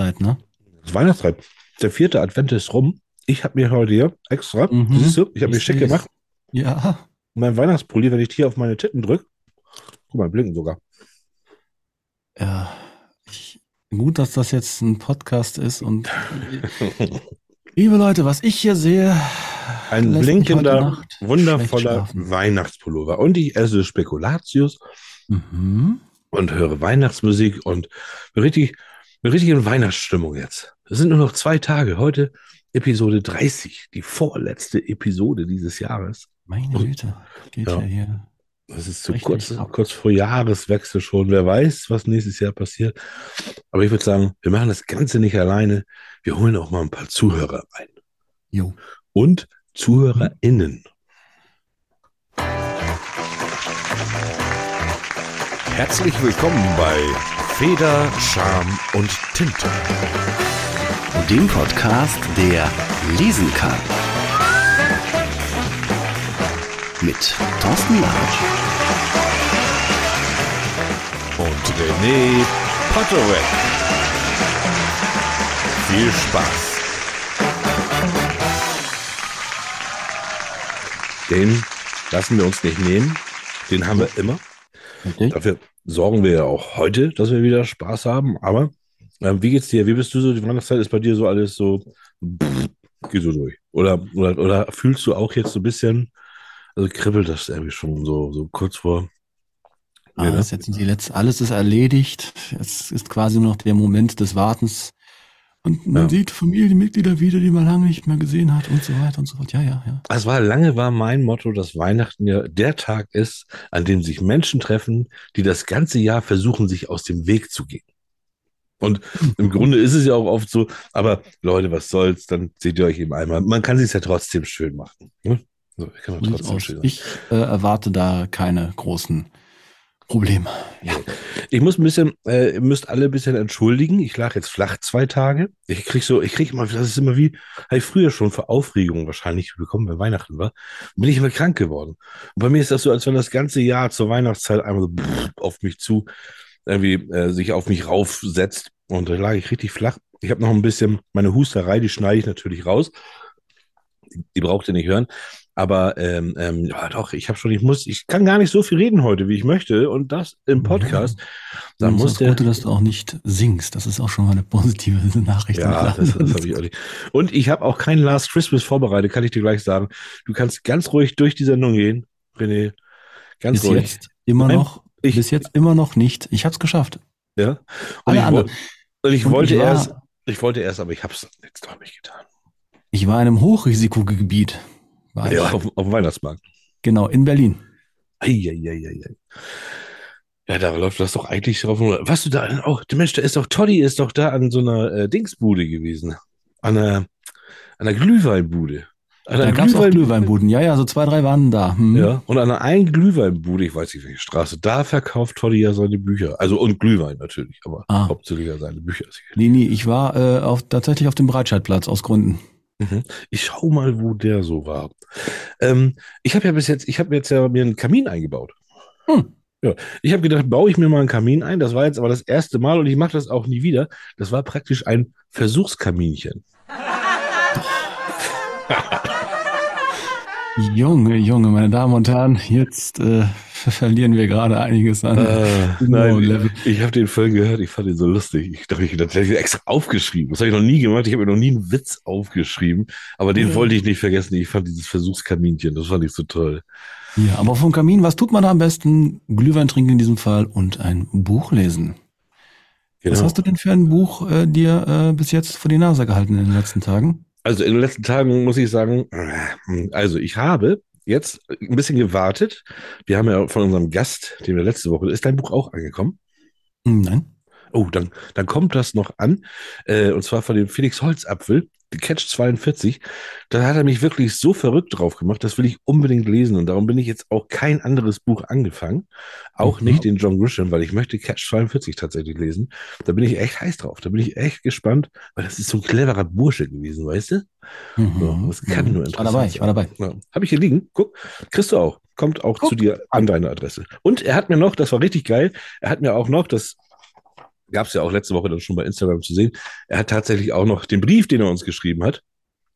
Weihnachtszeit, ne? Das Weihnachtszeit. Der vierte Advent ist rum. Ich habe mir heute hier extra, Mhm. siehst du, ich habe mir schick gemacht. Ja. Mein Weihnachtspulli, wenn ich hier auf meine Titten drücke, guck mal, blinken sogar. Ja. Ich, gut, dass das jetzt ein Podcast ist und liebe Leute, was ich hier sehe, Ein blinkender, wundervoller. Weihnachtspullover. Und ich esse Spekulatius Mhm. und höre Weihnachtsmusik und richtig, bin richtig in Weihnachtsstimmung jetzt. Es sind nur noch zwei Tage. Heute Episode 30, die vorletzte Episode dieses Jahres. Meine Güte, geht Ja. ja hier. Das ist zu kurz, ab. kurz vor Jahreswechsel schon. Wer weiß, was nächstes Jahr passiert. Aber ich würde sagen, wir machen das Ganze nicht alleine. Wir holen auch mal ein paar Zuhörer ein. Jo. Und ZuhörerInnen. Herzlich willkommen bei Feder, Scham und Tinte. dem Podcast, der lesen kann. Mit Thorsten Larsch Und René Potterweg. Viel Spaß. Den lassen wir uns nicht nehmen. Den haben wir immer. Richtig? Dafür sorgen wir ja auch heute, dass wir wieder Spaß haben. Aber ähm, wie geht's dir? Wie bist du so? Die Weihnachtszeit ist bei dir so alles so, pff, geh so durch. Oder, oder, oder fühlst du auch jetzt so ein bisschen, also kribbelt das irgendwie schon so, so kurz vor. Ah, Ja, ne? jetzt die letzte, alles ist erledigt. Jetzt ist quasi nur noch der Moment des Wartens. Und man Ja. sieht Familienmitglieder wieder, die man lange nicht mehr gesehen hat und so weiter und so fort. Ja, ja, ja. Es war lange war mein Motto, dass Weihnachten ja der Tag ist, an dem sich Menschen treffen, die das ganze Jahr versuchen, sich aus dem Weg zu gehen. Und im Grunde ist es ja auch oft so, aber Leute, was soll's, dann seht ihr euch eben einmal. Man kann sich ja trotzdem schön machen. Ne? So, sieht's trotzdem schön. Ich äh, erwarte da keine großen Probleme. Ich muss ein bisschen, äh, ihr müsst alle ein bisschen entschuldigen. Ich lag jetzt flach zwei Tage. Ich krieg so, ich krieg immer, das ist immer wie, habe ich früher schon für Aufregung wahrscheinlich bekommen, wenn Weihnachten war, bin ich immer krank geworden. Und bei mir ist das so, als wenn das ganze Jahr zur Weihnachtszeit einmal so auf mich zu, irgendwie äh, sich auf mich raufsetzt. Und da lag ich richtig flach. Ich habe noch ein bisschen, meine Husterei, die schneide ich natürlich raus. Die braucht ihr nicht hören. Aber ähm, ähm, ja, doch, ich habe schon, ich muss, ich kann gar nicht so viel reden heute, wie ich möchte. Und das im Podcast. Da Da muss ist der, das Gute, dass du auch nicht singst. Das ist auch schon mal eine positive Nachricht. ja, das, das habe ich auch nicht. Und ich habe auch kein Last Christmas vorbereitet, kann ich dir gleich sagen. Du kannst ganz ruhig durch die Sendung gehen, René. Ganz bis ruhig. jetzt immer Nein, noch. ich- bis jetzt immer noch nicht. Ich habe es geschafft. Ja. Und Alle ich, anderen. woll- und ich Und wollte ich war- erst, ich wollte erst, aber ich habe es jetzt doch nicht getan. Ich war in einem Hochrisikogebiet. War Ja, auf, auf dem Weihnachtsmarkt. Genau, in Berlin. Eieieiei. Ja, da läuft das doch eigentlich drauf. Was du da auch, der Mensch, der ist doch, Toddy ist doch da an so einer äh, Dingsbude gewesen. An einer, an einer Glühweinbude. An Da einer gab es auch Glühwein- Glühweinbuden. Ja, ja, so zwei, drei waren da. Hm. Ja, und an einer einen Glühweinbude, ich weiß nicht welche Straße, da verkauft Toddy ja seine Bücher. Also und Glühwein natürlich, aber Ah. hauptsächlich ja seine Bücher. Nee, nee, ich war äh, auf, tatsächlich auf dem Breitscheidplatz aus Gründen. Mhm. Ich schau mal, wo der so war. Ähm, ich habe ja bis jetzt, ich habe jetzt ja mir einen Kamin eingebaut. Hm. Ja, ich habe gedacht, baue ich mir mal einen Kamin ein. Das war jetzt aber das erste Mal und ich mache das auch nie wieder. Das war praktisch ein Versuchskaminchen. Junge, Junge, meine Damen und Herren, jetzt äh, verlieren wir gerade einiges an. Äh, nein, ich habe den Film gehört, ich fand ihn so lustig. Ich dachte, ich hätte ich extra aufgeschrieben. Das habe ich noch nie gemacht. Ich habe mir noch nie einen Witz aufgeschrieben, aber den Ja. wollte ich nicht vergessen. Ich fand dieses Versuchskaminchen, das fand ich so toll. Ja, aber vom Kamin, was tut man da am besten? Glühwein trinken in diesem Fall und ein Buch lesen. Was Genau. hast du denn für ein Buch äh, dir äh, bis jetzt vor die Nase gehalten in den letzten Tagen? Also in den letzten Tagen muss ich sagen, also ich habe jetzt ein bisschen gewartet. Wir haben ja von unserem Gast, den wir letzte Woche, ist dein Buch auch angekommen? Hm, nein. Oh, dann, dann kommt das noch an. Äh, und zwar von dem Felix Holzapfel, Catch 42. Da hat er mich wirklich so verrückt drauf gemacht, das will ich unbedingt lesen. Und darum bin ich jetzt auch kein anderes Buch angefangen. Auch Mhm. nicht den John Grisham, weil ich möchte Catch 42 tatsächlich lesen. Da bin ich echt heiß drauf. Da bin ich echt gespannt, weil das ist so ein cleverer Bursche gewesen, weißt du? Mhm. Das kann nur Ich war dabei, interessant ich war dabei. Ja. Habe ich hier liegen. Guck, kriegst du auch. Kommt auch Guck zu dir an deine Adresse. Und er hat mir noch, das war richtig geil, er hat mir auch noch das Gab es ja auch letzte Woche dann schon bei Instagram zu sehen. Er hat tatsächlich auch noch den Brief, den er uns geschrieben hat.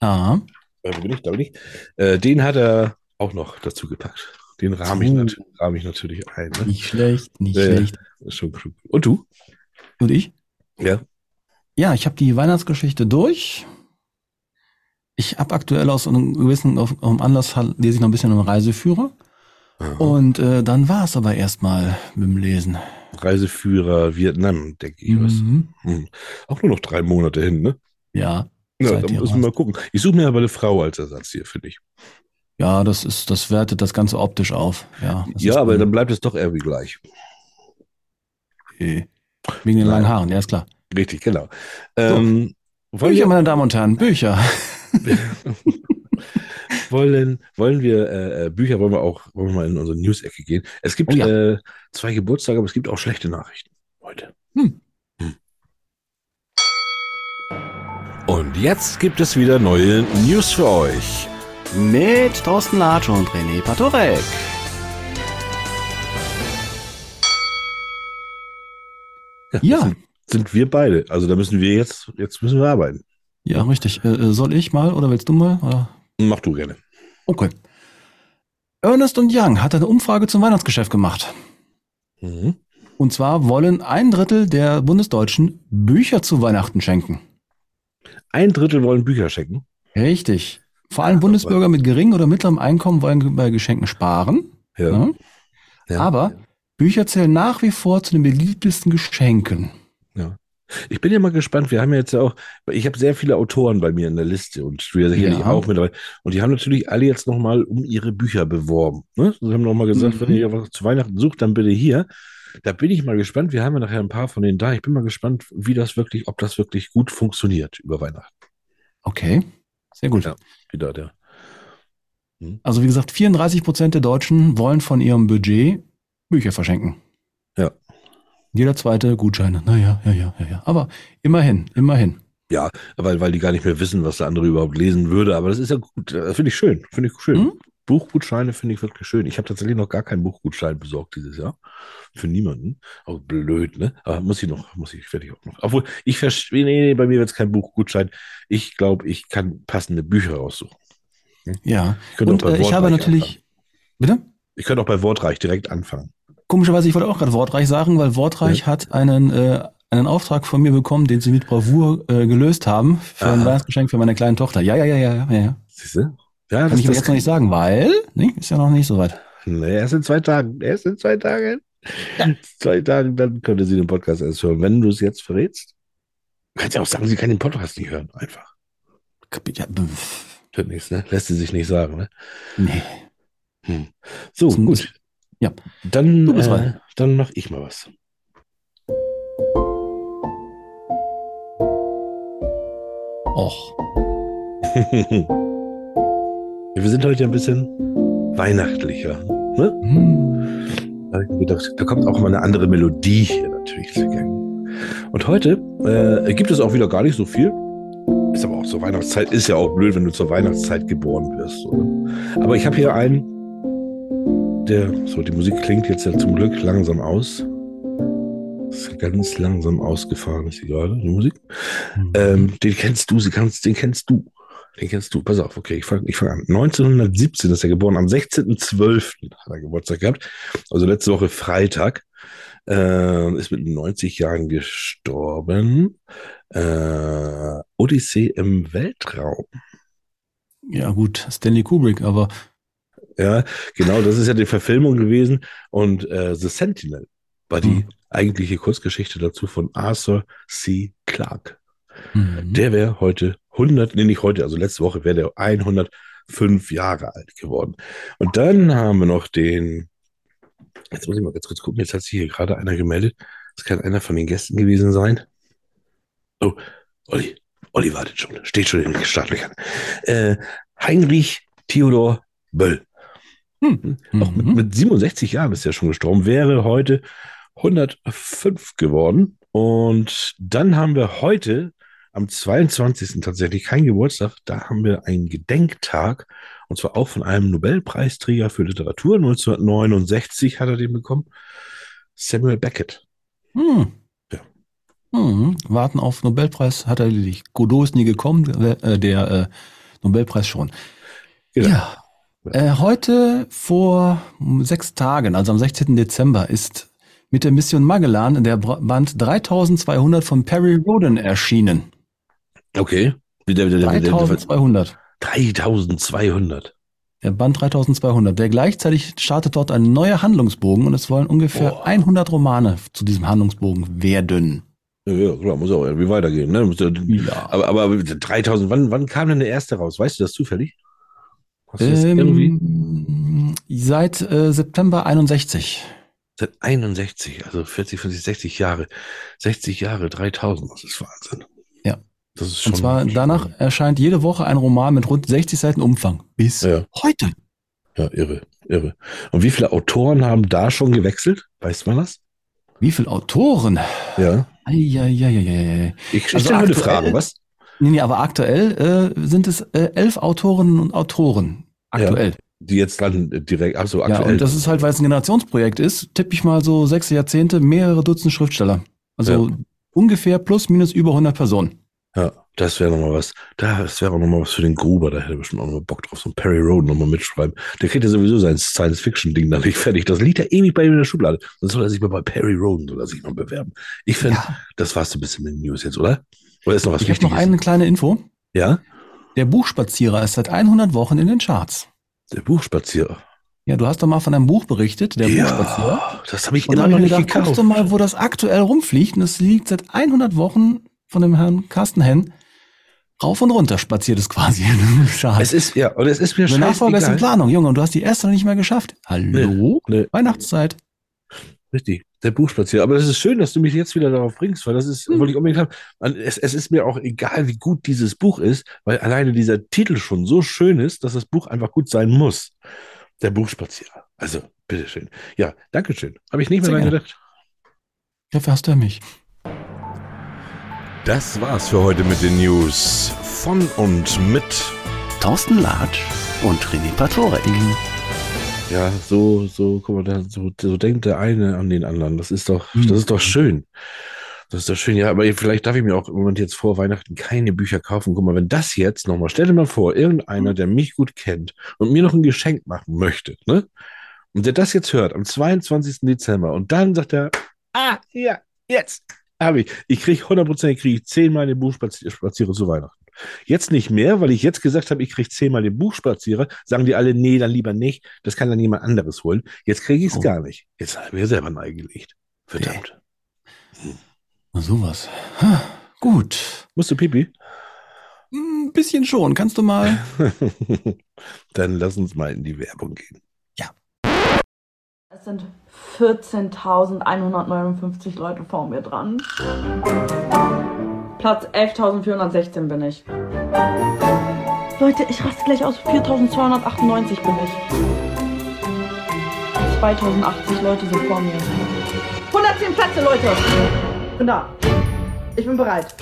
Ah, Äh, wo bin ich? Da bin ich. Äh, den hat er auch noch dazu gepackt. Den rahme ich, nat rahm ich natürlich ein. Ne? nicht schlecht, nicht ja. schlecht. Ist schon klug. Und du? Und ich? Ja. Ja, ich habe die Weihnachtsgeschichte durch. Ich habe aktuell aus einem gewissen auf, auf Anlass lese ich noch ein bisschen im Reiseführer. Aha. Und äh, dann war es aber erstmal mit dem Lesen. Reiseführer Vietnam, denke ich. Was. Mhm. Hm. Auch nur noch drei Monate hin, ne? Ja, Ja, da müssen wir mal gucken. Ich suche mir aber eine Frau als Ersatz hier, finde ich. ja, das ist, das wertet das Ganze optisch auf. Ja, Ja, aber bei- dann bleibt es doch irgendwie gleich. okay. wegen den langen Haaren, ja ist klar. Richtig, genau. Ähm, wollen, Bücher, meine Damen und Herren, Bücher. wollen, wollen wir äh, äh, Bücher, wollen wir auch wollen wir mal in unsere News-Ecke gehen? Es gibt Oh ja. äh, zwei Geburtstage, aber es gibt auch schlechte Nachrichten heute. Und jetzt gibt es wieder neue News für euch. Mit Thorsten Latsch und René Patorek. Ja, Sind, sind wir beide. Also da müssen wir jetzt, jetzt müssen wir arbeiten. ja, richtig. Äh, äh, soll ich mal oder willst du mal? Oder? Mach du gerne. Okay. Ernest und Young hat eine Umfrage zum Weihnachtsgeschäft gemacht. Mhm. Und zwar wollen ein Drittel der Bundesdeutschen Bücher zu Weihnachten schenken. Ein Drittel wollen Bücher schenken. Richtig. Vor allem Bundesbürger mit geringem oder mittlerem Einkommen wollen bei Geschenken sparen. Ja. ne? Ja. Aber Bücher zählen nach wie vor zu den beliebtesten Geschenken. Ich bin ja mal gespannt. Wir haben ja jetzt ja auch, ich habe sehr viele Autoren bei mir in der Liste und ja sicherlich Ja. auch mit dabei. Und die haben natürlich alle jetzt nochmal um ihre Bücher beworben. Ne? Sie haben nochmal gesagt, Mhm. wenn ihr was zu Weihnachten sucht, dann bitte hier. Da bin ich mal gespannt. Wir haben ja nachher ein paar von denen da. Ich bin mal gespannt, wie das wirklich, ob das wirklich gut funktioniert über Weihnachten. Okay, sehr gut. Ja. Wieder der. Also wie gesagt, 34 Prozent der Deutschen wollen von ihrem Budget Bücher verschenken. Ja. Jeder zweite Gutscheine. Naja, ja, ja, ja, ja. Aber immerhin, immerhin. Ja, weil, weil die gar nicht mehr wissen, was der andere überhaupt lesen würde. Aber das ist ja gut. Das finde ich schön. Finde ich schön. Hm? Buchgutscheine finde ich wirklich schön. Ich habe tatsächlich noch gar keinen Buchgutschein besorgt dieses Jahr. Für niemanden. Auch blöd, ne? Aber muss ich noch, muss ich, werde ich auch noch. Obwohl, ich verstehe, nee, nee, bei mir wird es kein Buchgutschein. Ich glaube, ich kann passende Bücher raussuchen. Ja. Ich könnte Und auch bei äh, ich habe natürlich. anfangen. Bitte? Ich könnte auch bei Wortreich direkt anfangen. Komischerweise, ich wollte auch gerade Wortreich sagen, weil Wortreich hat einen, äh, einen Auftrag von mir bekommen, den sie mit Bravour äh, gelöst haben für ein Aha. Weihnachtsgeschenk für meine kleine Tochter. Ja, ja, ja, ja, ja. ja. Siehst du? Ja, Kann ich aber jetzt noch nicht sagen, weil, ne, ist ja noch nicht so weit. Nee, erst in zwei Tagen. Erst in zwei Tagen. Zwei Tagen, dann könnte sie den Podcast erst hören. Wenn du es jetzt verrätst, du kannst ja auch sagen, sie kann den Podcast nicht hören. Einfach. Ja, nichts, ne? Lässt sie sich nicht sagen, ne? nee. Hm. So, Das gut. Ja. Dann, Du bist äh, dann mach ich mal was. Och. Wir sind heute ein bisschen weihnachtlicher. Ne? Hm. Da hab ich mir gedacht, da kommt auch mal eine andere Melodie hier natürlich zu Gang. Und heute äh, gibt es auch wieder gar nicht so viel. Ist aber auch zur Weihnachtszeit, ist ja auch blöd, wenn du zur Weihnachtszeit geboren wirst. Oder? Aber ich habe hier einen, der, so die Musik klingt jetzt ja zum Glück langsam aus. Ist ganz langsam ausgefahren, ist gerade, die Musik. Ähm, den kennst du, sie kannst, den kennst du. Den kennst du. Pass auf, okay, ich fange ich fang an. 1917 ist er geboren, am 16.12. hat er Geburtstag gehabt. Also letzte Woche Freitag. Äh, ist mit 90 Jahren gestorben. Äh, Odyssee im Weltraum. Ja, gut, Stanley Kubrick, aber Ja, genau, das ist ja die Verfilmung gewesen. Und äh, The Sentinel war die Mhm. eigentliche Kurzgeschichte dazu von Arthur C. Clarke. hm, Der wäre heute 100, nee, nicht heute, also letzte Woche wäre der 105 Jahre alt geworden. Und dann haben wir noch den, jetzt muss ich mal ganz kurz gucken, jetzt hat sich hier gerade einer gemeldet. Das kann einer von den Gästen gewesen sein. Oh, Olli, Olli wartet schon, steht schon in den Startlöchern. Äh, Heinrich Theodor Böll. Hm, Auch mit, mhm. mit 67 Jahren ist er schon gestorben, wäre heute 105 geworden. Und dann haben wir heute am 22. tatsächlich kein Geburtstag, da haben wir einen Gedenktag und zwar auch von einem Nobelpreisträger für Literatur. 1969 hat er den bekommen. Samuel Beckett. Hm. Hm, warten auf Nobelpreis hat er erledigt. Godot ist nie gekommen, der, äh, der äh, Nobelpreis schon. Genau. Ja. Äh, heute vor sechs Tagen, also am 16. Dezember, ist mit der Mission Magellan der Band 3200 von Perry Roden erschienen. Okay. Wie der, der, der, der, der, 3200. 3200. Der Band 3200. Der gleichzeitig startet dort ein neuer Handlungsbogen und es wollen ungefähr Boah. 100 Romane zu diesem Handlungsbogen werden. Ja, klar, muss auch irgendwie weitergehen. Ne? Ja. Aber, aber 3000, wann, wann kam denn der erste raus? Weißt du das zufällig? Hast du das irgendwie? Ähm, seit äh, September 61. Seit 61, also 40, 50, 60 Jahre. 60 Jahre, 3000, das ist Wahnsinn. Ja. Das ist schon. Und zwar danach erscheint jede Woche ein Roman mit rund 60 Seiten Umfang. Bis Ja. heute. Ja, irre, irre. Und wie viele Autoren haben da schon gewechselt? Weiß man das? Wie viele Autoren? Ja. Eieieiei. Ich, ich Also stelle heute aktuell- Fragen, was? Nee, nee, aber aktuell äh, sind es äh, elf Autorinnen und Autoren. Aktuell. Die jetzt dann direkt, ach so, Ja, aktuell. und das ist halt, weil es ein Generationsprojekt ist, tippe ich mal so sechs Jahrzehnte, mehrere Dutzend Schriftsteller. Also ungefähr plus minus über 100 Personen. Ja, das wäre nochmal was. Das wäre auch nochmal was für den Gruber. Da hätte er bestimmt auch nochmal Bock drauf. So ein Perry Roden nochmal mitschreiben. Der kriegt ja sowieso sein Science-Fiction-Ding dann nicht fertig. Das liegt ja ewig bei ihm in der Schublade. Dann soll er sich mal bei Perry Roden soll er sich mal bewerben. Ich finde, Ja. das war's so ein bisschen mit den News jetzt, oder? Oder ist noch was Ich habe noch eine kleine Info. Ja? Der Buchspazierer ist seit 100 Wochen in den Charts. Der Buchspazierer. Ja, du hast doch mal von einem Buch berichtet, der Buchspazierer. ja, das habe ich Und immer noch nicht gedacht, guckst gekauft. du mal, wo das aktuell rumfliegt. Und es liegt seit 100 Wochen von dem Herrn Carsten Henn rauf und runter spaziert es quasi in den Charts. Es ist, ja, und es ist mir Der Nachfolger ist in. Planung, Junge, und du hast die erste noch nicht mehr geschafft. Hallo? Nee. Weihnachtszeit. Richtig, der Buchspazierer. Aber das ist schön, dass du mich jetzt wieder darauf bringst, weil das ist, Hm. wollte ich unbedingt haben. Es, es ist mir auch egal, wie gut dieses Buch ist, weil alleine dieser Titel schon so schön ist, dass das Buch einfach gut sein muss. Der Buchspazierer. Also, bitteschön. Ja, Dankeschön. Habe ich nicht mehr dran gedacht. Dafür hast du mich. Das war's für heute mit den News von und mit Thorsten Latsch und René Patorek. Ja, so, so, guck mal, da, so, so denkt der eine an den anderen. Das ist doch, Hm. das ist doch schön. Das ist doch schön. Ja, aber vielleicht darf ich mir auch im Moment jetzt vor Weihnachten keine Bücher kaufen. Guck mal, wenn das jetzt nochmal, stell dir mal vor, irgendeiner, der mich gut kennt und mir noch ein Geschenk machen möchte, ne? Und der das jetzt hört am 22. Dezember und dann sagt er, ah, ja, jetzt habe ich. Ich kriege hundertprozentig, kriege ich zehnmal den Buchspazierer zu Weihnachten. Jetzt nicht mehr, weil ich jetzt gesagt habe, ich kriege zehnmal den Buchspazierer, sagen die alle, nee, dann lieber nicht. Das kann dann jemand anderes holen. Jetzt kriege ich es Oh. gar nicht. Jetzt habe ich mir selber neigelegt. Verdammt. Na, sowas. Ha, gut. Musst du Pipi? Ein bisschen schon. Kannst du mal. dann lass uns mal in die Werbung gehen. Es sind 14.159 Leute vor mir dran. Platz 11.416 bin ich. Leute, ich raste gleich aus. 4.298 bin ich. 2080 Leute sind vor mir. 110 Plätze, Leute. Bin da. Ich bin bereit.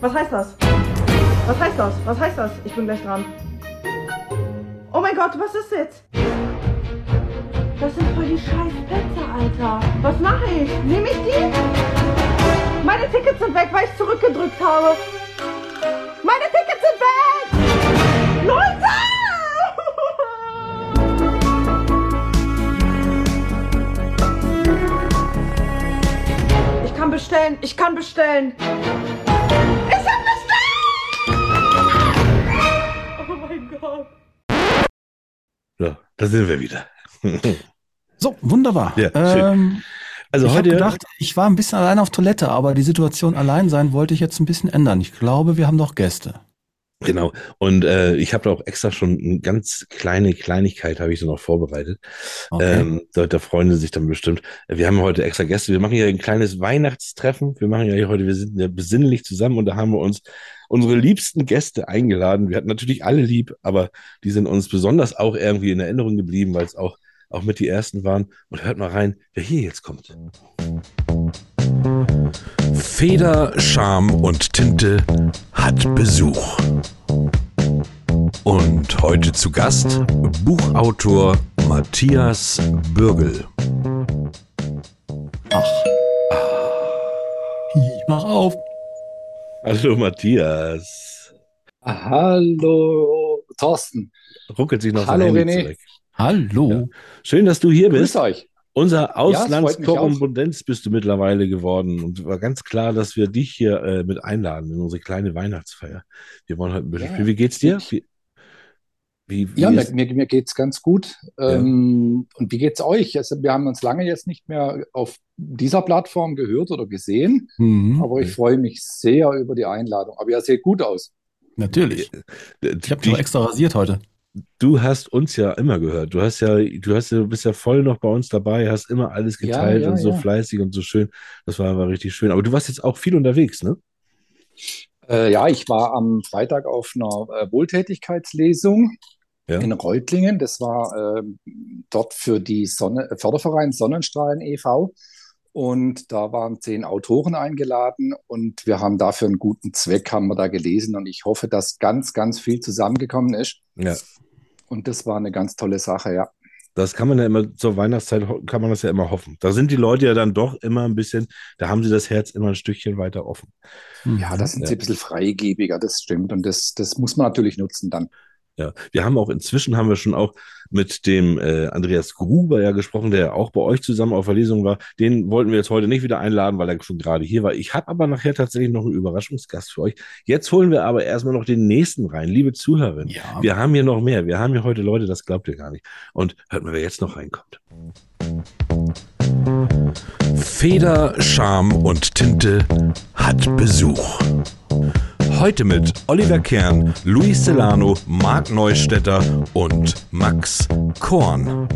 Was heißt das? Was heißt das? Was heißt das? Ich bin gleich dran. Oh mein Gott, was ist jetzt? Das sind voll die scheiß Plätze, Alter. Was mache ich? Nehme ich die? Meine Tickets sind weg, weil ich zurückgedrückt habe. Meine Tickets sind weg! Leute! Ich kann bestellen, ich kann bestellen. Ich hab bestellt! Oh mein Gott. Ja, da sind wir wieder. So, wunderbar. Ja, schön. Also ich habe heute, gedacht, ich war ein bisschen allein auf Toilette, aber die Situation allein sein wollte ich jetzt ein bisschen ändern. Ich glaube, wir haben noch Gäste. genau. Und äh, ich habe da auch extra schon eine ganz kleine Kleinigkeit habe ich da noch vorbereitet. Okay. Ähm, da, da freuen sie sich dann bestimmt. Wir haben heute extra Gäste. Wir machen hier ein kleines Weihnachtstreffen. Wir machen ja hier heute, wir sind ja besinnlich zusammen und da haben wir uns unsere liebsten Gäste eingeladen. Wir hatten natürlich alle lieb, aber die sind uns besonders auch irgendwie in Erinnerung geblieben, weil es auch, auch mit die ersten waren. Und hört mal rein, wer hier jetzt kommt. Feder, Scham und Tinte hat Besuch. Und heute zu Gast Buchautor Matthias Bürgel. Ach. Ich mach Hallo Matthias. Hallo, Thorsten. Ruckelt sich noch Hallo, René. zurück. Hallo. Schön, dass du hier bist. Grüß euch. Unser Auslandskorrespondenz bist du mittlerweile geworden. Und war ganz klar, dass wir dich hier äh, mit einladen in unsere kleine Weihnachtsfeier. Wir wollen heute ein bisschen Ja. spielen. Wie geht's dir? Wie, wie, wie Ja, mir, ist, mir, mir geht's ganz gut. Ähm, und wie geht's euch? Also, wir haben uns lange jetzt nicht mehr auf dieser Plattform gehört oder gesehen, Mhm. aber ich freue mich sehr über die Einladung. Aber ihr seht gut aus. Natürlich. Ich habe dich auch extra rasiert heute. Du hast uns ja immer gehört. Du hast ja, du hast ja, du bist ja voll noch bei uns dabei, hast immer alles Ja, geteilt ja, und so ja. fleißig und so schön. Das war aber richtig schön. Aber du warst jetzt auch viel unterwegs, ne? Äh, ja, ich war am Freitag auf einer äh, Wohltätigkeitslesung Ja. in Reutlingen. Das war ähm, dort für die Sonne, Förderverein Sonnenstrahlen e.V. Und da waren zehn Autoren eingeladen und wir haben dafür einen guten Zweck, haben wir da gelesen. Und ich hoffe, dass ganz, ganz viel zusammengekommen ist. Ja. Und das war eine ganz tolle Sache, ja. Das kann man ja immer zur Weihnachtszeit, kann man das ja immer hoffen. Da sind die Leute ja dann doch immer ein bisschen, da haben sie das Herz immer ein Stückchen weiter offen. Ja, da sind Ja. sie ein bisschen freigebiger, das stimmt. Und das, das muss man natürlich nutzen dann. Ja, wir haben auch inzwischen haben wir schon auch mit dem äh, Andreas Gruber ja gesprochen, der auch bei euch zusammen auf der Lesung war. Den wollten wir jetzt heute nicht wieder einladen, weil er schon gerade hier war. Ich habe aber nachher tatsächlich noch einen Überraschungsgast für euch. Jetzt holen wir aber erstmal noch den nächsten rein, liebe Zuhörerinnen. Ja. Wir haben hier noch mehr. Wir haben hier heute Leute, das glaubt ihr gar nicht. Und hört mal, wer jetzt noch reinkommt. Feder, Charme und Tinte hat Besuch. Heute mit Oliver Kern, Luis Celano, Marc Neustädter und Max Korn.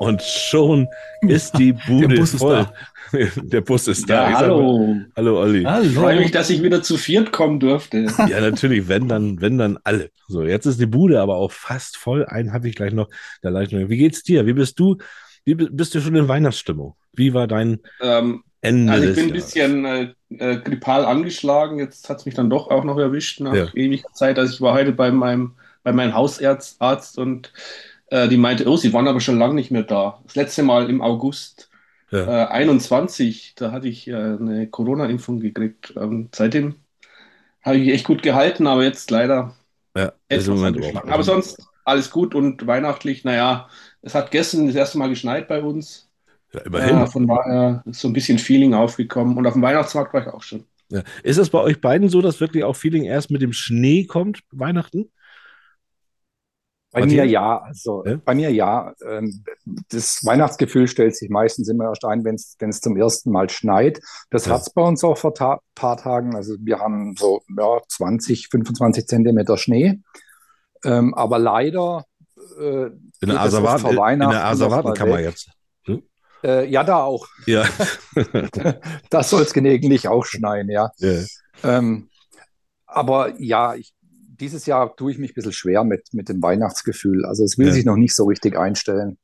Und schon ist die Bude Bus ist voll. Der Bus ist da. Ja, Ich sag hallo. mal, hallo Olli. Ich Hallo. freue mich, dass ich wieder zu viert kommen durfte. Ja, natürlich, wenn dann, wenn dann alle. So, jetzt ist die Bude aber auch fast voll. Einen habe ich gleich noch. Da leicht noch. Wie geht's dir? Wie bist du? Wie bi- bist du schon in Weihnachtsstimmung? Wie war dein Ähm, Ende also ich bin ein bisschen äh, äh, grippal angeschlagen. Jetzt hat es mich dann doch auch noch erwischt nach Ja. ewiger Zeit. Also ich war heute bei meinem, bei meinem Hausarzt Arzt und äh, die meinte, oh, Sie waren aber schon lange nicht mehr da. Das letzte Mal im August Ja. äh, 21, da hatte ich äh, eine Corona-Impfung gekriegt. Ähm, seitdem habe ich mich echt gut gehalten, aber jetzt leider Ja, etwas angeschlagen. Aber sonst alles gut und weihnachtlich. Naja, es hat gestern das erste Mal geschneit bei uns. Ja, immerhin. Ja, von daher ist so ein bisschen Feeling aufgekommen. Und auf dem Weihnachtsmarkt war ich auch schon. Ja. Ist das bei euch beiden so, dass wirklich auch Feeling erst mit dem Schnee kommt, Weihnachten? Bei mir ja, also Ja? bei mir ja. Ähm, Das Weihnachtsgefühl stellt sich meistens immer erst ein, wenn es wenn es zum ersten Mal schneit. Das Ja. hat's bei uns auch vor ta paar Tagen. Also wir haben so ja, 20, 25 Zentimeter Schnee. Ähm, aber leider äh, In der vor in der Weihnachten Asservatenkammer weg. jetzt. Äh, ja, da auch. Ja. Da soll es gelegentlich auch schneien, ja. ja. Ähm, aber ja, ich, dieses Jahr tue ich mich ein bisschen schwer mit, mit dem Weihnachtsgefühl. Also es will Ja. sich noch nicht so richtig einstellen.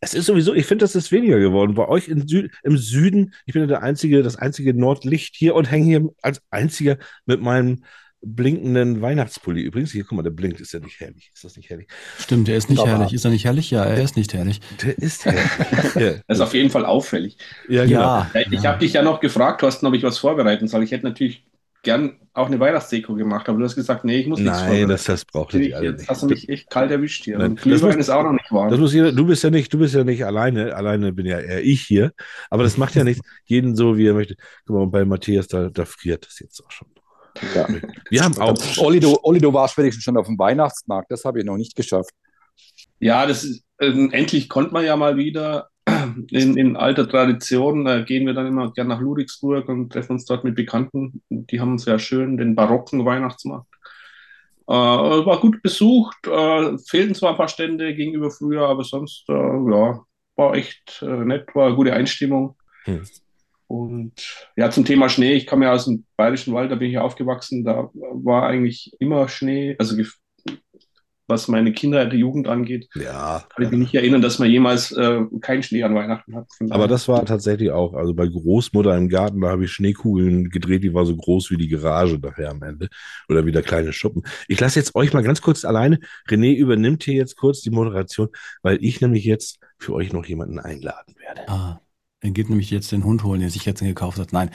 Es ist sowieso, ich finde, das ist weniger geworden. Bei euch in Sü im Süden, ich bin ja der einzige, das einzige Nordlicht hier und hänge hier als einziger mit meinem blinkenden Weihnachtspulli. Übrigens, hier, guck mal, der blinkt, ist ja nicht herrlich. Ist das nicht herrlich? Stimmt, der ist nicht Wunderbar. herrlich. Ist er nicht herrlich? Ja, er ist nicht herrlich. Der ist herrlich. Das ist auf jeden Fall auffällig. ja, ja, genau. Ja. Ja, Ich habe dich ja noch gefragt, Thorsten, ob ich was vorbereiten soll. Ich hätte natürlich gern auch eine Weihnachtsdeko gemacht, aber du hast gesagt, nee, ich muss nichts Nein, das, das braucht ihr alle Jetzt nicht. hast du mich echt kalt erwischt hier. Nein, das muss- ist auch noch nicht warm. Das muss jeder, du bist ja nicht, du bist ja nicht alleine. Alleine bin ja eher ich hier. Aber das macht ja nichts. Jeden so, wie er möchte. Guck mal, bei Matthias, da, da friert das jetzt auch schon. Ja. Wir haben auch. Olli, du, Olli, du warst wenigstens schon auf dem Weihnachtsmarkt. Das habe ich noch nicht geschafft. Ja, das ist, ähm, endlich konnte man ja mal wieder in, in alter Tradition, äh, gehen wir dann immer gern nach Ludwigsburg und treffen uns dort mit Bekannten. Die haben sehr schön den barocken Weihnachtsmarkt. Äh, war gut besucht, äh, fehlten zwar ein paar Stände gegenüber früher, aber sonst, äh, ja, war echt äh, nett, war eine gute Einstimmung. Hm. Und ja, zum Thema Schnee, ich komme ja aus dem Bayerischen Wald, da bin ich ja aufgewachsen, da war eigentlich immer Schnee, also was meine Kindheit, die Jugend angeht, Ja. kann ich mich nicht erinnern, dass man jemals äh, keinen Schnee an Weihnachten hat. Aber das war tatsächlich auch, also bei Großmutter im Garten, da habe ich Schneekugeln gedreht, die war so groß wie die Garage nachher am Ende. Oder wieder kleine Schuppen. Ich lasse jetzt euch mal ganz kurz alleine. René übernimmt hier jetzt kurz die Moderation, weil ich nämlich jetzt für euch noch jemanden einladen werde. Ah. Er geht nämlich jetzt den Hund holen, den sich jetzt gekauft hat. Nein.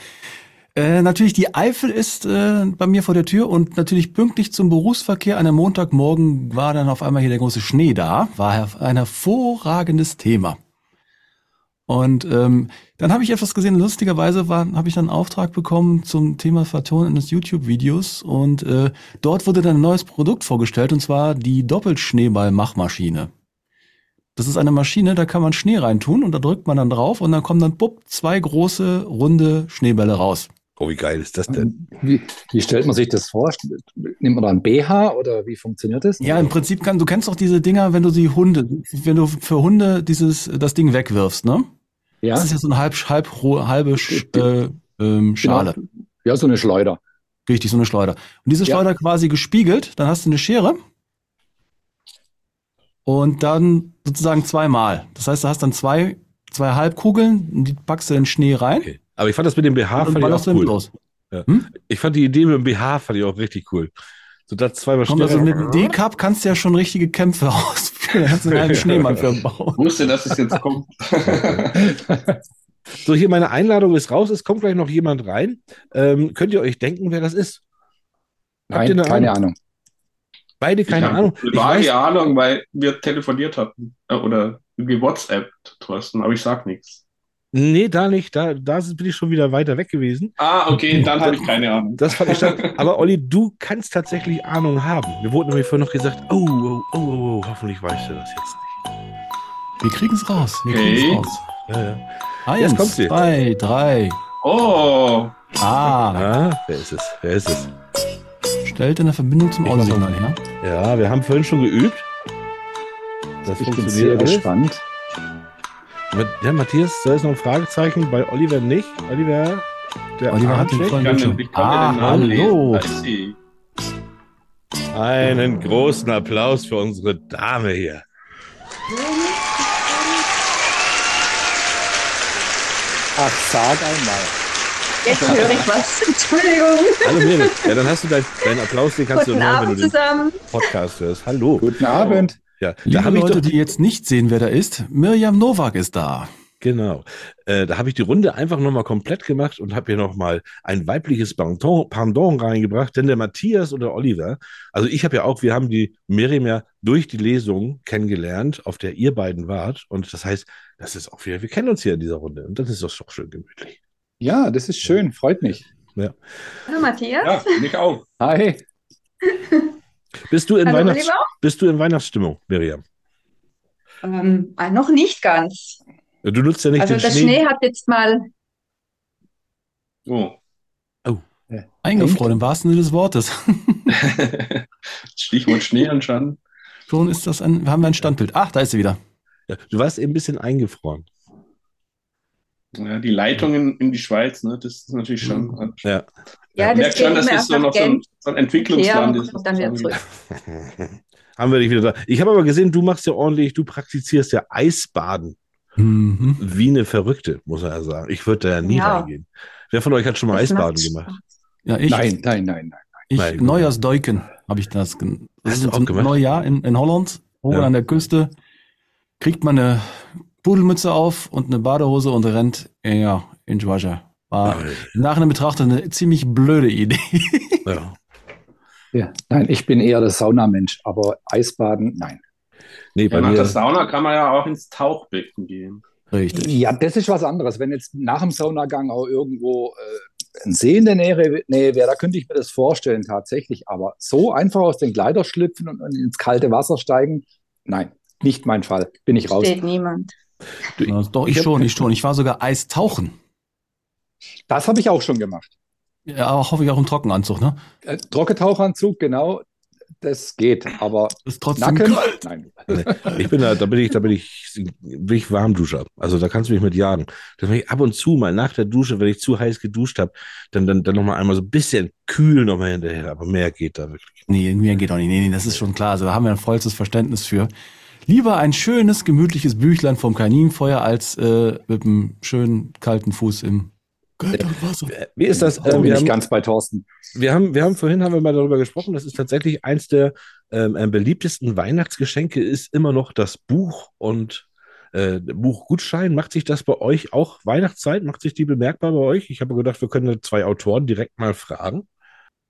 Äh, natürlich, die Eifel ist äh, bei mir vor der Tür und natürlich pünktlich zum Berufsverkehr an einem Montagmorgen war dann auf einmal hier der große Schnee da. War ein hervorragendes Thema. Und ähm, dann habe ich etwas gesehen, lustigerweise habe ich dann einen Auftrag bekommen zum Thema Vertonen eines YouTube-Videos und äh, dort wurde dann ein neues Produkt vorgestellt und zwar die Doppelschneeball-Machmaschine. Das ist eine Maschine, da kann man Schnee reintun und da drückt man dann drauf und dann kommen dann bupp, zwei große, runde Schneebälle raus. Oh, wie geil ist das denn? Wie, wie stellt man sich das vor? Nimmt man da ein BH oder wie funktioniert das? Ja, im Prinzip kann, du kennst doch diese Dinger, wenn du die Hunde, wenn du für Hunde dieses, das Ding wegwirfst, ne? Ja. Das ist ja so eine halb, halb, halbe Sch, äh, ähm, Schale. Genau. Ja, so eine Schleuder. Richtig, so eine Schleuder. Und diese Ja. Schleuder quasi gespiegelt, dann hast du eine Schere und dann sozusagen zweimal. Das heißt, du hast dann zwei, zwei Halbkugeln und die packst du in den Schnee rein Okay. Aber ich fand das mit dem BH fand ich auch cool. los. Ich fand die Idee mit dem BH fand ich auch richtig cool. So das zweimal Komm, also mit dem D-Cup kannst du ja schon richtige Kämpfe ausführen. Da kannst du einen Schneemann für bauen. Ich wusste, dass es jetzt kommt. So, hier meine Einladung ist raus. Es kommt gleich noch jemand rein. Ähm, könnt ihr euch denken, wer das ist? Habt ihr Nein, eine keine Ahnung? Ahnung. Beide keine Ahnung. Ich vage weiß, Ahnung, weil wir telefoniert hatten. Äh, Oder gewhatsappt, Thorsten, aber ich sag nichts. nee, da nicht. Da, da bin ich schon wieder weiter weg gewesen. Ah, okay, dann habe ich keine Ahnung. Das fand ich dann. Aber Olli, du kannst tatsächlich Ahnung haben. Mir wurde nämlich vorhin noch gesagt, oh, oh, oh, oh, oh hoffentlich weißt du das jetzt nicht. Wir kriegen es raus. Wir Okay. kriegen es raus. Ja, ja. Eins, Jetzt kommt sie. zwei, drei. Oh, Ah, Ah, wer ist es? Wer ist es? Stellt in der Verbindung zum Audiosignal her. Ja, wir haben vorhin schon geübt. Das Ich bin sehr alles. gespannt. Mit- Ja, Matthias, da ist noch ein Fragezeichen. Bei Oliver nicht. Oliver, der Oliver hat den vollen ich kann, Bildschirm. den- ich Ah, mir den Namen hallo. Einen großen Applaus für unsere Dame hier. Ach, sag einmal. Jetzt höre ich was. Entschuldigung. Hallo Miriam. Ja, dann hast du deinen dein Applaus, den kannst Guten du hören, wenn Abend du den zusammen. Podcast hörst. Hallo. Guten Abend. Ja, da Liebe habe ich Leute, doch, die jetzt nicht sehen, wer da ist, Mirjam Nowak ist da. genau. Äh, da habe ich die Runde einfach nochmal komplett gemacht und habe hier nochmal ein weibliches Pendant, Pendant reingebracht, denn der Matthias und der Oliver, also ich habe ja auch, wir haben die Miriam ja durch die Lesung kennengelernt, auf der ihr beiden wart. Und das heißt, das ist auch wieder, wir kennen uns hier in dieser Runde und das ist doch schon schön gemütlich. Ja, das ist schön. Freut mich. Hallo Matthias. Ja, mich auch. Hi. Bist du in, Hallo Weihnachts Oliver. bist du in Weihnachtsstimmung, Miriam? Ähm, äh, noch nicht ganz. Du nutzt ja nicht Also den der Schnee. Schnee hat jetzt mal, Oh. Eingefroren im wahrsten Sinne des Wortes. Stichwort Schnee anscheinend. Schon ist das ein, haben wir ein Standbild. Ach, da ist sie wieder. Ja, du warst eben ein bisschen eingefroren. Ja, die Leitungen in die Schweiz, ne, das ist natürlich schon. Ja. ja, Man das merkt schon, dass das so noch so ein, so ein Entwicklungsland ist. dann wieder zurück. Haben wir dich wieder da. Ich habe aber gesehen, du machst ja ordentlich, du praktizierst ja Eisbaden Mhm. wie eine Verrückte, muss man ja sagen. Ich würde da ja nie Ja. reingehen. Wer von euch hat schon mal Das Eisbaden macht gemacht? Ja, ich, Nein, nein, nein, nein. ich Gott. Neujahrsdeuken habe ich das. gen- Das Hast ist du auch ein gemacht? Neujahr in, in Holland, oben Ja. an der Küste. Kriegt man eine Pudelmütze auf und eine Badehose und rennt ja, in die Wasser. War im Nachhinein betrachtet eine ziemlich blöde Idee. Ja. Ja, nein, ich bin eher der Saunamensch, aber Eisbaden, nein. Nee, bei Ja, nach mir. der Sauna kann man ja auch ins Tauchbecken gehen. Richtig. Ja, das ist was anderes. Wenn jetzt nach dem Saunagang auch irgendwo äh, ein See in der Nähe, Nähe wäre, da könnte ich mir das vorstellen tatsächlich. Aber so einfach aus den Kleider schlüpfen und, und ins kalte Wasser steigen, nein, nicht mein Fall. Bin ich raus. Steht niemand. Du, Ja, doch, ich, ich schon, ich schon. Ich war sogar Eistauchen. Das habe ich auch schon gemacht. Ja, aber hoffe ich auch im Trockenanzug, ne? Äh, Trockentauchanzug, genau, das geht. Aber Ist trotzdem Nacken, kalt. nein. Ich bin da, da bin ich, da bin ich, bin ich Warmduscher. Also da kannst du mich mit jagen. Dann wenn ich ab und zu mal nach der Dusche, wenn ich zu heiß geduscht habe, dann, dann, dann nochmal einmal so ein bisschen kühl nochmal hinterher. Aber mehr geht da wirklich. Nee, mir geht auch nicht. Nee, nee, das ist schon klar. Also da haben wir ein vollstes Verständnis für. Lieber ein schönes, gemütliches Büchlein vom Kaninfeuer als äh, mit einem schönen kalten Fuß im. Wie ist das? Da Äh, wir, ich haben, ganz bei Thorsten. wir, haben, wir haben vorhin haben wir mal darüber gesprochen, das ist tatsächlich eins der ähm, äh, beliebtesten Weihnachtsgeschenke, ist immer noch das Buch und Äh, Buchgutschein, macht sich das bei euch auch Weihnachtszeit? Macht sich die bemerkbar bei euch? Ich habe gedacht, wir können zwei Autoren direkt mal fragen.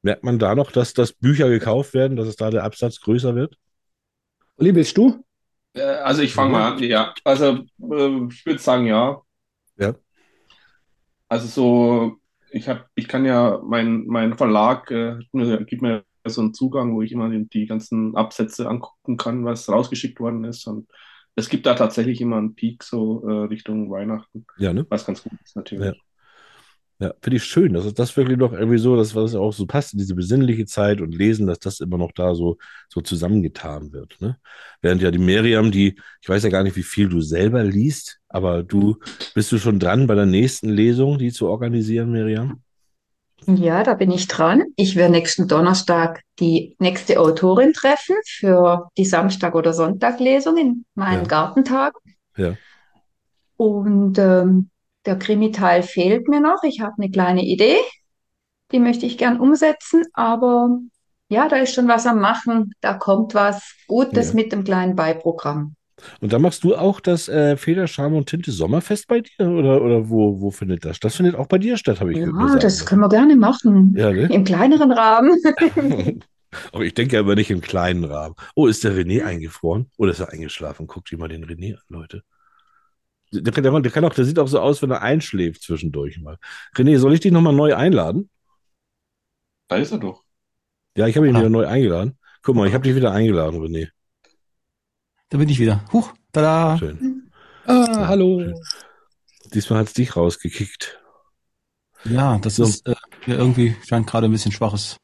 Merkt man da noch, dass das Bücher gekauft werden, dass es da der Absatz größer wird? Uli, willst du? Äh, Also ich fange mal an, ja. Also äh, ich würde sagen, ja. Ja. Also so, ich habe, ich kann ja, mein, mein Verlag äh, gibt mir so einen Zugang, wo ich immer die, die ganzen Absätze angucken kann, was rausgeschickt worden ist. Und es gibt da tatsächlich immer einen Peak so äh, Richtung Weihnachten, Ja, ne? was ganz gut ist natürlich. Ja, finde ich schön, dass es das wirklich noch irgendwie so, dass was auch so passt in diese besinnliche Zeit und Lesen, dass das immer noch da so, so zusammengetan wird. Ne? Während ja die Miriam, die, ich weiß ja gar nicht, wie viel du selber liest, aber du bist du schon dran bei der nächsten Lesung, die zu organisieren, Miriam? Ja, da bin ich dran. Ich werde nächsten Donnerstag die nächste Autorin treffen für die Samstag- oder Sonntaglesung in meinem Ja. Gartentag. Ja. Und ähm, der Krimi-Teil fehlt mir noch. Ich habe eine kleine Idee, die möchte ich gern umsetzen, aber ja, da ist schon was am Machen. Da kommt was Gutes Ja. mit dem kleinen Beiprogramm. Und da machst du auch das äh, Federscham und Tinte Sommerfest bei dir? Oder, oder wo, wo findet das? Das findet auch bei dir statt, habe ich Ja, mir sagen das können wir gerne machen. Ja, ne? Im kleineren Rahmen. Aber ich denke aber nicht im kleinen Rahmen. Oh, ist der René eingefroren? Oder ist er eingeschlafen? Guckt ihr mal den René an, Leute. Der, kann- der, der, kann auch, der sieht auch so aus, wenn er einschläft zwischendurch mal. René, soll ich dich nochmal neu einladen? Da ist er doch. Ja, ich habe ihn Ah. wieder neu eingeladen. Guck mal, ich habe dich wieder eingeladen, René. Da bin ich wieder. Huch, tada. Schön. Ah, hallo. schön. Diesmal hat es dich rausgekickt. Ja, das So. ist äh, irgendwie scheint gerade ein bisschen schwaches.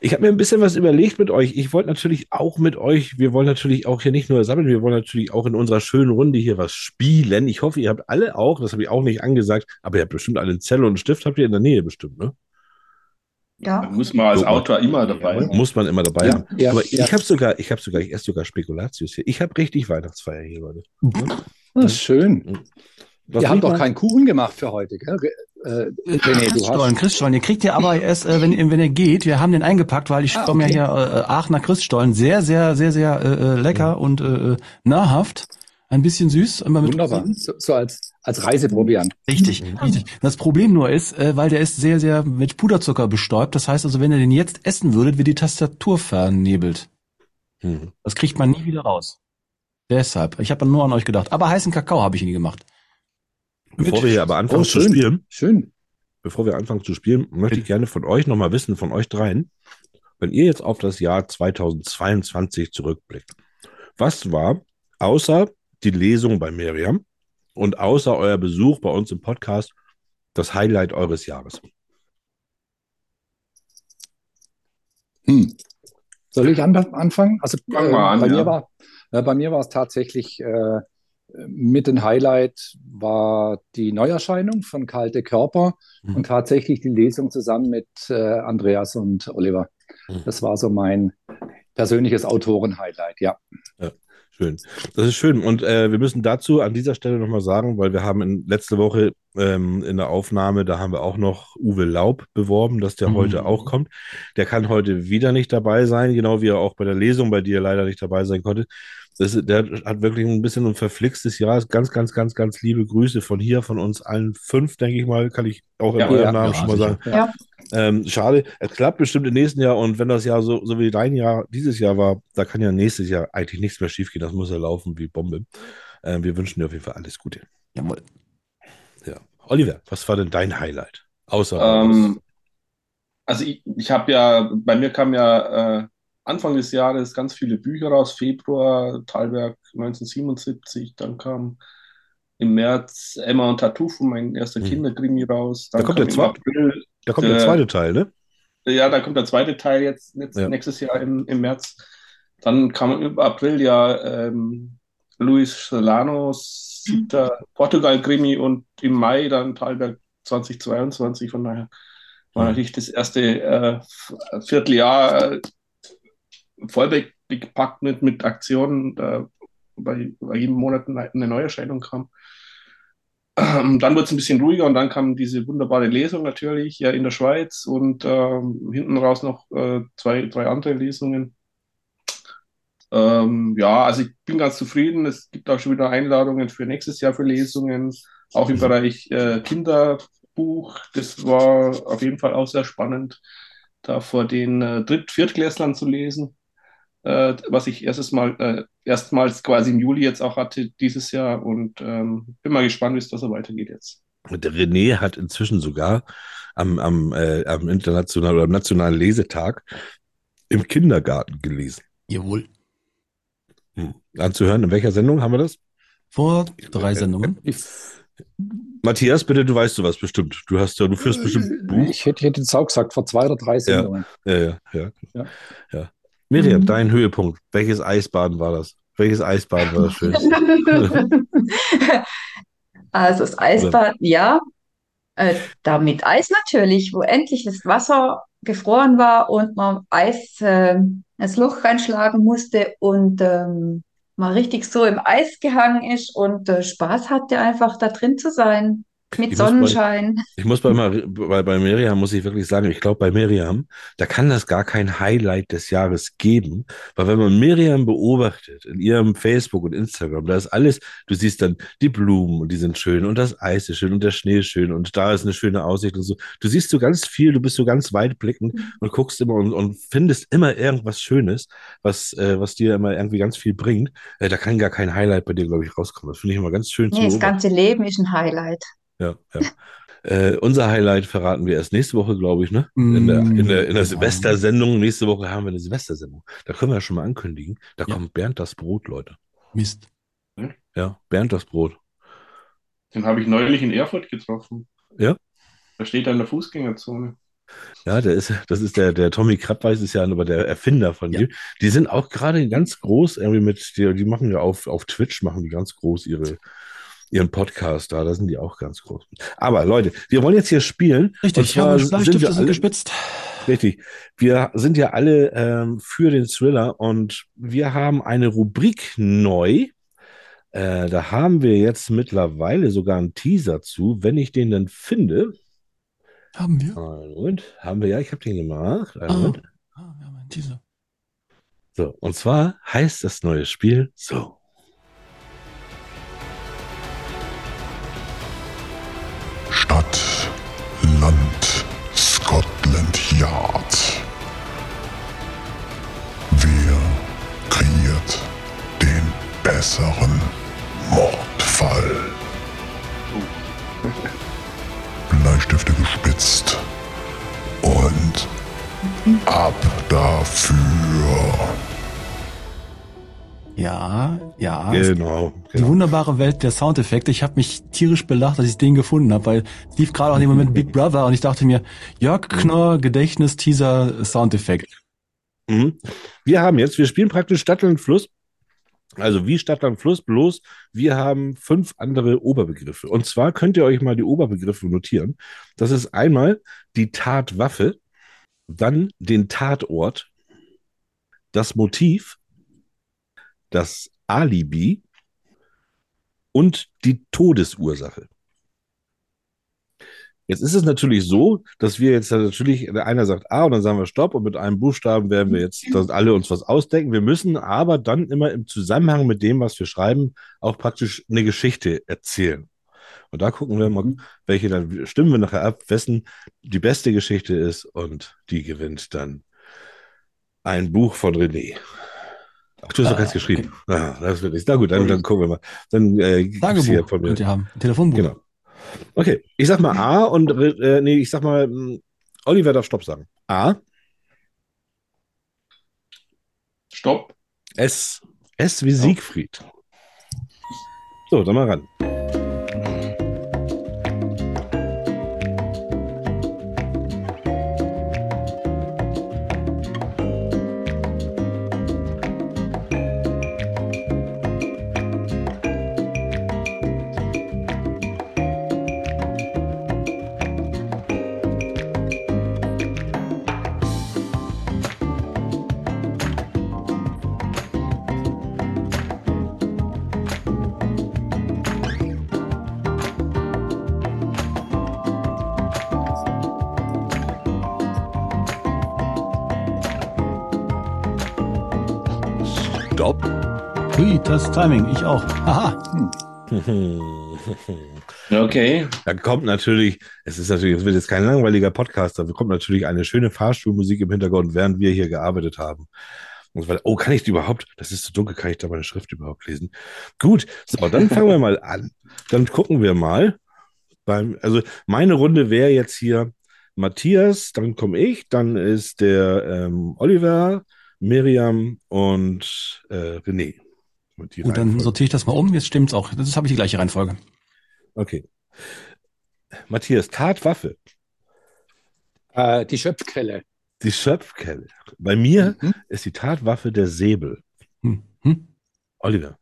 Ich habe mir ein bisschen was überlegt mit euch. Ich wollte natürlich auch mit euch, wir wollen natürlich auch hier nicht nur sammeln, wir wollen natürlich auch in unserer schönen Runde hier was spielen. Ich hoffe, ihr habt alle auch, das habe ich auch nicht angesagt, aber ihr habt bestimmt alle einen Zettel und einen Stift, habt ihr in der Nähe bestimmt, ne? Da Ja, muss man als mal. Autor immer dabei sein. Muss man immer dabei Ja, haben. ja, aber ja. ich habe sogar, ich habe sogar, ich esse sogar Spekulatius hier. Ich habe richtig Weihnachtsfeier hier, Leute. Ah, schön. Was Ihr habt nicht doch keinen Kuchen gemacht für heute, gell? Re- Äh, René, du Christstollen. Christstollen, den kriegt ihr aber erst, äh, wenn, wenn er geht. Wir haben den eingepackt, weil ich Ah, komme okay. ja hier äh, Aachener Christstollen. Sehr, sehr, sehr, sehr äh, äh, lecker und äh, äh, nahrhaft. Ein bisschen süß, immer mit Wunderbar. So, so als, als Reiseproviant. Richtig, Mhm. richtig. Das Problem nur ist, äh, weil der ist sehr, sehr mit Puderzucker bestäubt. Das heißt also, wenn ihr den jetzt essen würdet, wird die Tastatur vernebelt. Hm. Das kriegt man nie wieder raus. Deshalb. Ich habe nur an euch gedacht. Aber heißen Kakao habe ich ihn gemacht. Bevor wir hier aber anfangen Oh, zu spielen, Schön. bevor wir anfangen zu spielen, möchte ich gerne von euch nochmal wissen, von euch dreien, wenn ihr jetzt auf das Jahr 2022 zurückblickt, was war, außer die Lesung bei Miriam und außer euer Besuch bei uns im Podcast, das Highlight eures Jahres? Hm. Soll ich an, anfangen? Also Fang mal an, bei ja. mir war, äh, bei mir war es tatsächlich äh, mit dem Highlight war die Neuerscheinung von Kalte Körper Mhm. und tatsächlich die Lesung zusammen mit äh, Andreas und Oliver. Mhm. Das war so mein persönliches Autoren-Highlight, ja. Schön. Das ist schön. Und äh, wir müssen dazu an dieser Stelle nochmal sagen, weil wir haben in, letzte Woche ähm, in der Aufnahme, da haben wir auch noch Uwe Laub beworben, dass der Mhm. heute auch kommt. Der kann heute wieder nicht dabei sein, genau wie er auch bei der Lesung bei dir leider nicht dabei sein konnte. Das, der hat wirklich ein bisschen ein verflixtes Jahr. Ganz, ganz, ganz, ganz liebe Grüße von hier, von uns allen fünf, denke ich mal, kann ich auch in Ja, eurem ja, Namen ja, schon mal sicher. sagen. Ja. Ähm, schade, es klappt bestimmt im nächsten Jahr und wenn das Jahr so, so wie dein Jahr dieses Jahr war, da kann ja nächstes Jahr eigentlich nichts mehr schiefgehen. Das muss ja laufen wie Bombe. Ähm, wir wünschen dir auf jeden Fall alles Gute. Jawohl. Ja. Oliver, was war denn dein Highlight? Außer Ähm, also ich, ich habe ja, bei mir kam ja äh, Anfang des Jahres ganz viele Bücher raus, Februar, Thalberg 1977, dann kam im März Emma und Tartufo, mein erster Mhm. Kinderkrimi raus. Dann Da kommt kam der im zweite- April, da kommt der äh, zweite Teil, ne? ja, da kommt der zweite Teil jetzt, jetzt Ja. nächstes Jahr im, im März. Dann kam im April ja ähm, Luis Solanos siebter Portugal-Krimi und im Mai dann Thalberg 2022. Von daher war Mhm. natürlich das erste äh, Vierteljahr voll gepackt mit, mit Aktionen, äh, bei, bei jedem Monat eine eine Neuerscheinung kam. Ähm, Dann wurde es ein bisschen ruhiger und dann kam diese wunderbare Lesung natürlich ja in der Schweiz und ähm, hinten raus noch äh, zwei, drei andere Lesungen. Ähm, ja, also ich bin ganz zufrieden. Es gibt auch schon wieder Einladungen für nächstes Jahr für Lesungen, auch im Bereich äh, Kinderbuch. Das war auf jeden Fall auch sehr spannend, da vor den äh, Dritt-, Viertklässlern zu lesen, äh, was ich erstes Mal, äh, erstmals quasi im Juli jetzt auch hatte dieses Jahr und ähm, bin mal gespannt, wie es da so weitergeht jetzt. Und der René hat inzwischen sogar am, am, äh, am internationalen oder am nationalen Lesetag im Kindergarten gelesen. Jawohl. Hm. Anzuhören, in welcher Sendung haben wir das? Vor drei Sendungen. Matthias, bitte, du weißt sowas bestimmt. Du hast ja, du führst bestimmt ein Buch. Ich hätte, hätte jetzt auch gesagt, vor zwei oder drei Sendungen. Ja, ja, ja. Ja. ja. Miriam, Mhm. dein Höhepunkt. Welches Eisbaden war das? Welches Eisbaden war das schönste? Also das Eisbad, ja, äh, da mit Eis natürlich, wo endlich das Wasser gefroren war und man Eis äh, ins Loch reinschlagen musste und ähm, man richtig so im Eis gehangen ist und äh, Spaß hatte einfach da drin zu sein. Mit Ich Sonnenschein. Ich muss bei, bei, bei Miriam, muss ich wirklich sagen, ich glaube, bei Miriam, da kann das gar kein Highlight des Jahres geben, weil wenn man Miriam beobachtet in ihrem Facebook und Instagram, da ist alles, du siehst dann die Blumen und die sind schön und das Eis ist schön und der Schnee ist schön und da ist eine schöne Aussicht und so. Du siehst so ganz viel, du bist so ganz weitblickend und guckst immer und, und findest immer irgendwas Schönes, was, äh, was dir immer irgendwie ganz viel bringt. Äh, da kann gar kein Highlight bei dir, glaube ich, rauskommen. Das finde ich immer ganz schön Nee, das ganze Leben ist ein Highlight. Ja, ja. Äh, unser Highlight verraten wir erst nächste Woche, glaube ich, ne? In der, in der, in der Mm, Silvestersendung. Nächste Woche haben wir eine Silvestersendung. Da können wir ja schon mal ankündigen. Da Ja. kommt Bernd das Brot, Leute. Mist. Ja, Bernd das Brot. Den habe ich neulich in Erfurt getroffen. Ja? Da steht er in der Fußgängerzone. Ja, der ist, das ist der, der Tommy Krabweis ist ja aber der Erfinder von Ja. dir. Die sind auch gerade ganz groß, irgendwie mit, die, die machen ja auf, auf Twitch, machen die ganz groß ihre, ihren Podcast da. Da sind die auch ganz groß. Aber Leute, wir wollen jetzt hier spielen. Richtig, Und ja, sind wir sind alle, gespitzt. Richtig. Wir sind ja alle ähm, für den Thriller und wir haben eine Rubrik neu. Äh, da haben wir jetzt mittlerweile sogar einen Teaser zu. Wenn ich den dann finde, Haben wir? einen Moment, haben wir ja, ich habe den gemacht. Einen Ah. Ah, wir haben einen Teaser. So, und zwar heißt das neue Spiel so. Land, Scotland Yard. Wer kreiert den besseren Mordfall? Bleistifte gespitzt und ab dafür. Ja, ja. Genau. Die genau. wunderbare Welt der Soundeffekte. Ich habe mich tierisch belacht, dass ich den gefunden habe, weil es lief gerade auch in dem Moment Big Brother und ich dachte mir, Jörg Knorr, Gedächtnis, Teaser, Soundeffekt. Mhm. Wir haben jetzt, wir spielen praktisch Stadt und Fluss. Also wie Stadt und Fluss, bloß wir haben fünf andere Oberbegriffe. Und zwar könnt ihr euch mal die Oberbegriffe notieren. Das ist einmal die Tatwaffe, dann den Tatort, das Motiv, das Alibi und die Todesursache. Jetzt ist es natürlich so, dass wir jetzt natürlich, einer sagt A und dann sagen wir Stopp und mit einem Buchstaben werden wir jetzt, dass alle uns was ausdenken. Wir müssen aber dann immer im Zusammenhang mit dem, was wir schreiben, auch praktisch eine Geschichte erzählen. Und da gucken wir mal, welche dann stimmen wir nachher ab, wessen die beste Geschichte ist und die gewinnt dann ein Buch von René. Ach, du hast doch Ah, keins geschrieben. Ah, das wird nicht. Na gut, dann, dann gucken wir mal. Dann äh, Tagebuch von mir. könnt ihr haben. Telefonbuch. Genau. Okay, ich sag mal A und äh, nee, ich sag mal, mh, Oliver darf Stopp sagen. A, Stopp. S. S wie Siegfried. So, dann mal ran. Timing, ich auch. Haha. Okay. Da kommt natürlich, es ist natürlich, es wird jetzt kein langweiliger Podcast, da kommt natürlich eine schöne Fahrstuhlmusik im Hintergrund, während wir hier gearbeitet haben. Und so weiter. Oh, kann ich die überhaupt? Das ist zu dunkel, kann ich da meine Schrift überhaupt lesen? Gut, so, dann fangen wir mal an. Dann gucken wir mal. Beim, also meine Runde wäre jetzt hier Matthias, dann komme ich, dann ist der ähm, Oliver, Miriam und äh, René. Gut, dann sortiere ich das mal um. Jetzt stimmt's auch. Das habe ich die gleiche Reihenfolge. Okay. Matthias, Tatwaffe. Äh, die Schöpfquelle. Die Schöpfkelle. Bei mir Mhm. ist die Tatwaffe der Säbel. Hm. Hm? Oliver,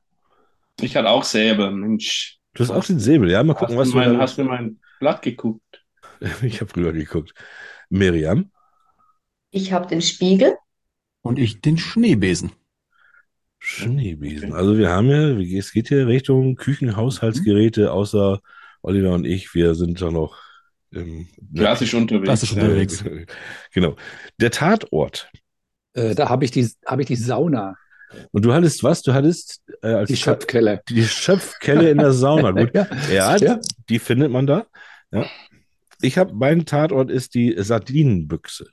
Ich hatte auch Säbel, Mensch. du hast auch den Säbel, ja? Mal gucken, hast, was du mein, hast du mein Blatt geguckt? Ich habe rüber geguckt. Miriam, Ich habe den Spiegel. Und ich den Schneebesen. Schneebesen. Also wir haben ja, es geht hier Richtung Küchenhaushaltsgeräte, außer Oliver und ich, wir sind da noch im Klassisch unterwegs. Klassisch unterwegs. Genau. Der Tatort. Äh, da habe ich, die, hab ich die Sauna, Und du hattest was? Du hattest äh, als die Schöpfquelle. die Schöpfkelle in der Sauna. Gut. Ja. Ja, Ja. die findet man da. Ja. Ich habe, mein Tatort ist die Sardinenbüchse.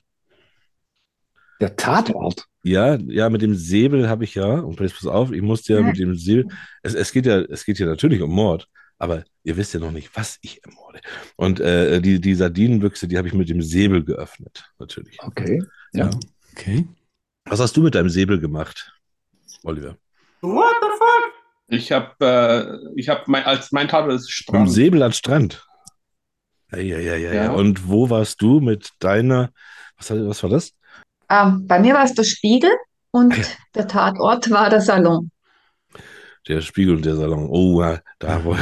Der Tatort. Ja, ja, mit dem Säbel habe ich ja, und jetzt pass auf, ich musste ja Ja. mit dem Säbel, es, es geht ja, es geht ja natürlich um Mord, aber ihr wisst ja noch nicht, was ich ermorde. Und äh, die, die Sardinenbüchse, die habe ich mit dem Säbel geöffnet, natürlich. Okay. Ja. Okay. Was hast du mit deinem Säbel gemacht, Oliver? What the fuck? Ich habe, äh, ich habe mein, als mein Tatort ist Mit dem Strand. Säbel an Strand. Ja, ja, ja, ja, ja. Ja. Und wo warst du mit deiner, was, was war das? Ähm, bei mir war es der Spiegel und ja. der Tatort war der Salon. Der Spiegel und der Salon. Oh, ja, da wurde,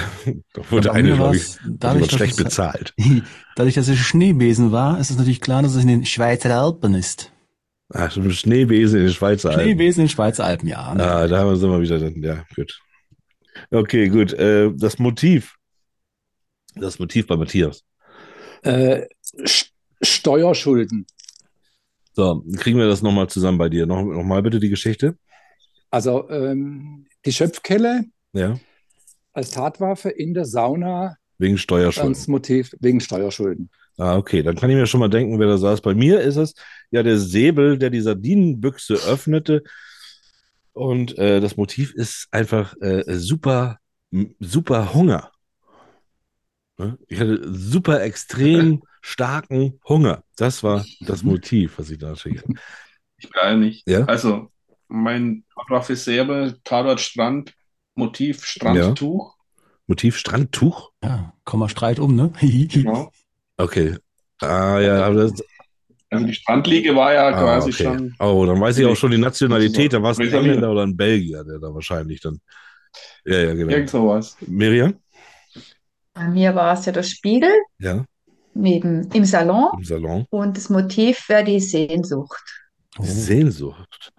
da wurde eine, glaube ich, dadurch, schlecht es- bezahlt. Dadurch, dass es Schneebesen war, ist es natürlich klar, dass es in den Schweizer Alpen ist. Ach, Schneebesen in den Schweizer Alpen. Schneebesen in den Schweizer Alpen, ja. Ah, da haben wir sind wir wieder dann. Ja, gut. Okay, gut. Äh, das Motiv. Das Motiv bei Matthias. Äh, Sch- Steuerschulden. So, kriegen wir das nochmal zusammen bei dir. Noch, noch mal bitte die Geschichte. Also ähm, die Schöpfkelle Ja. als Tatwaffe in der Sauna Wegen Steuerschulden. als Motiv wegen Steuerschulden. Ah, okay. Dann kann ich mir schon mal denken, wer da saß. Bei mir ist es ja der Säbel, der die Sardinenbüchse öffnete. Und äh, das Motiv ist einfach äh, super, super Hunger. Ne? Ich hatte super extrem starken Hunger. Das war das Motiv, was ich da natürlich. Ich weiß nicht. Ja? Also, mein Tatort ist Säbel, Tatort Strand, Motiv Strandtuch. Motiv Strandtuch? Ja, Komma Streit um, ne? Genau. Okay. Ah, ja, aber das, Also die Strandliege war ja ah, quasi okay. schon. Oh, dann weiß ich auch schon die Nationalität. Da war es ein. Engländer oder ein Belgier, der da wahrscheinlich dann. Ja, ja, genau. Irgend sowas. Miriam? Bei mir war es ja der Spiegel Ja, neben, im Salon im Salon. und das Motiv wäre die Sehnsucht. Oh. Sehnsucht.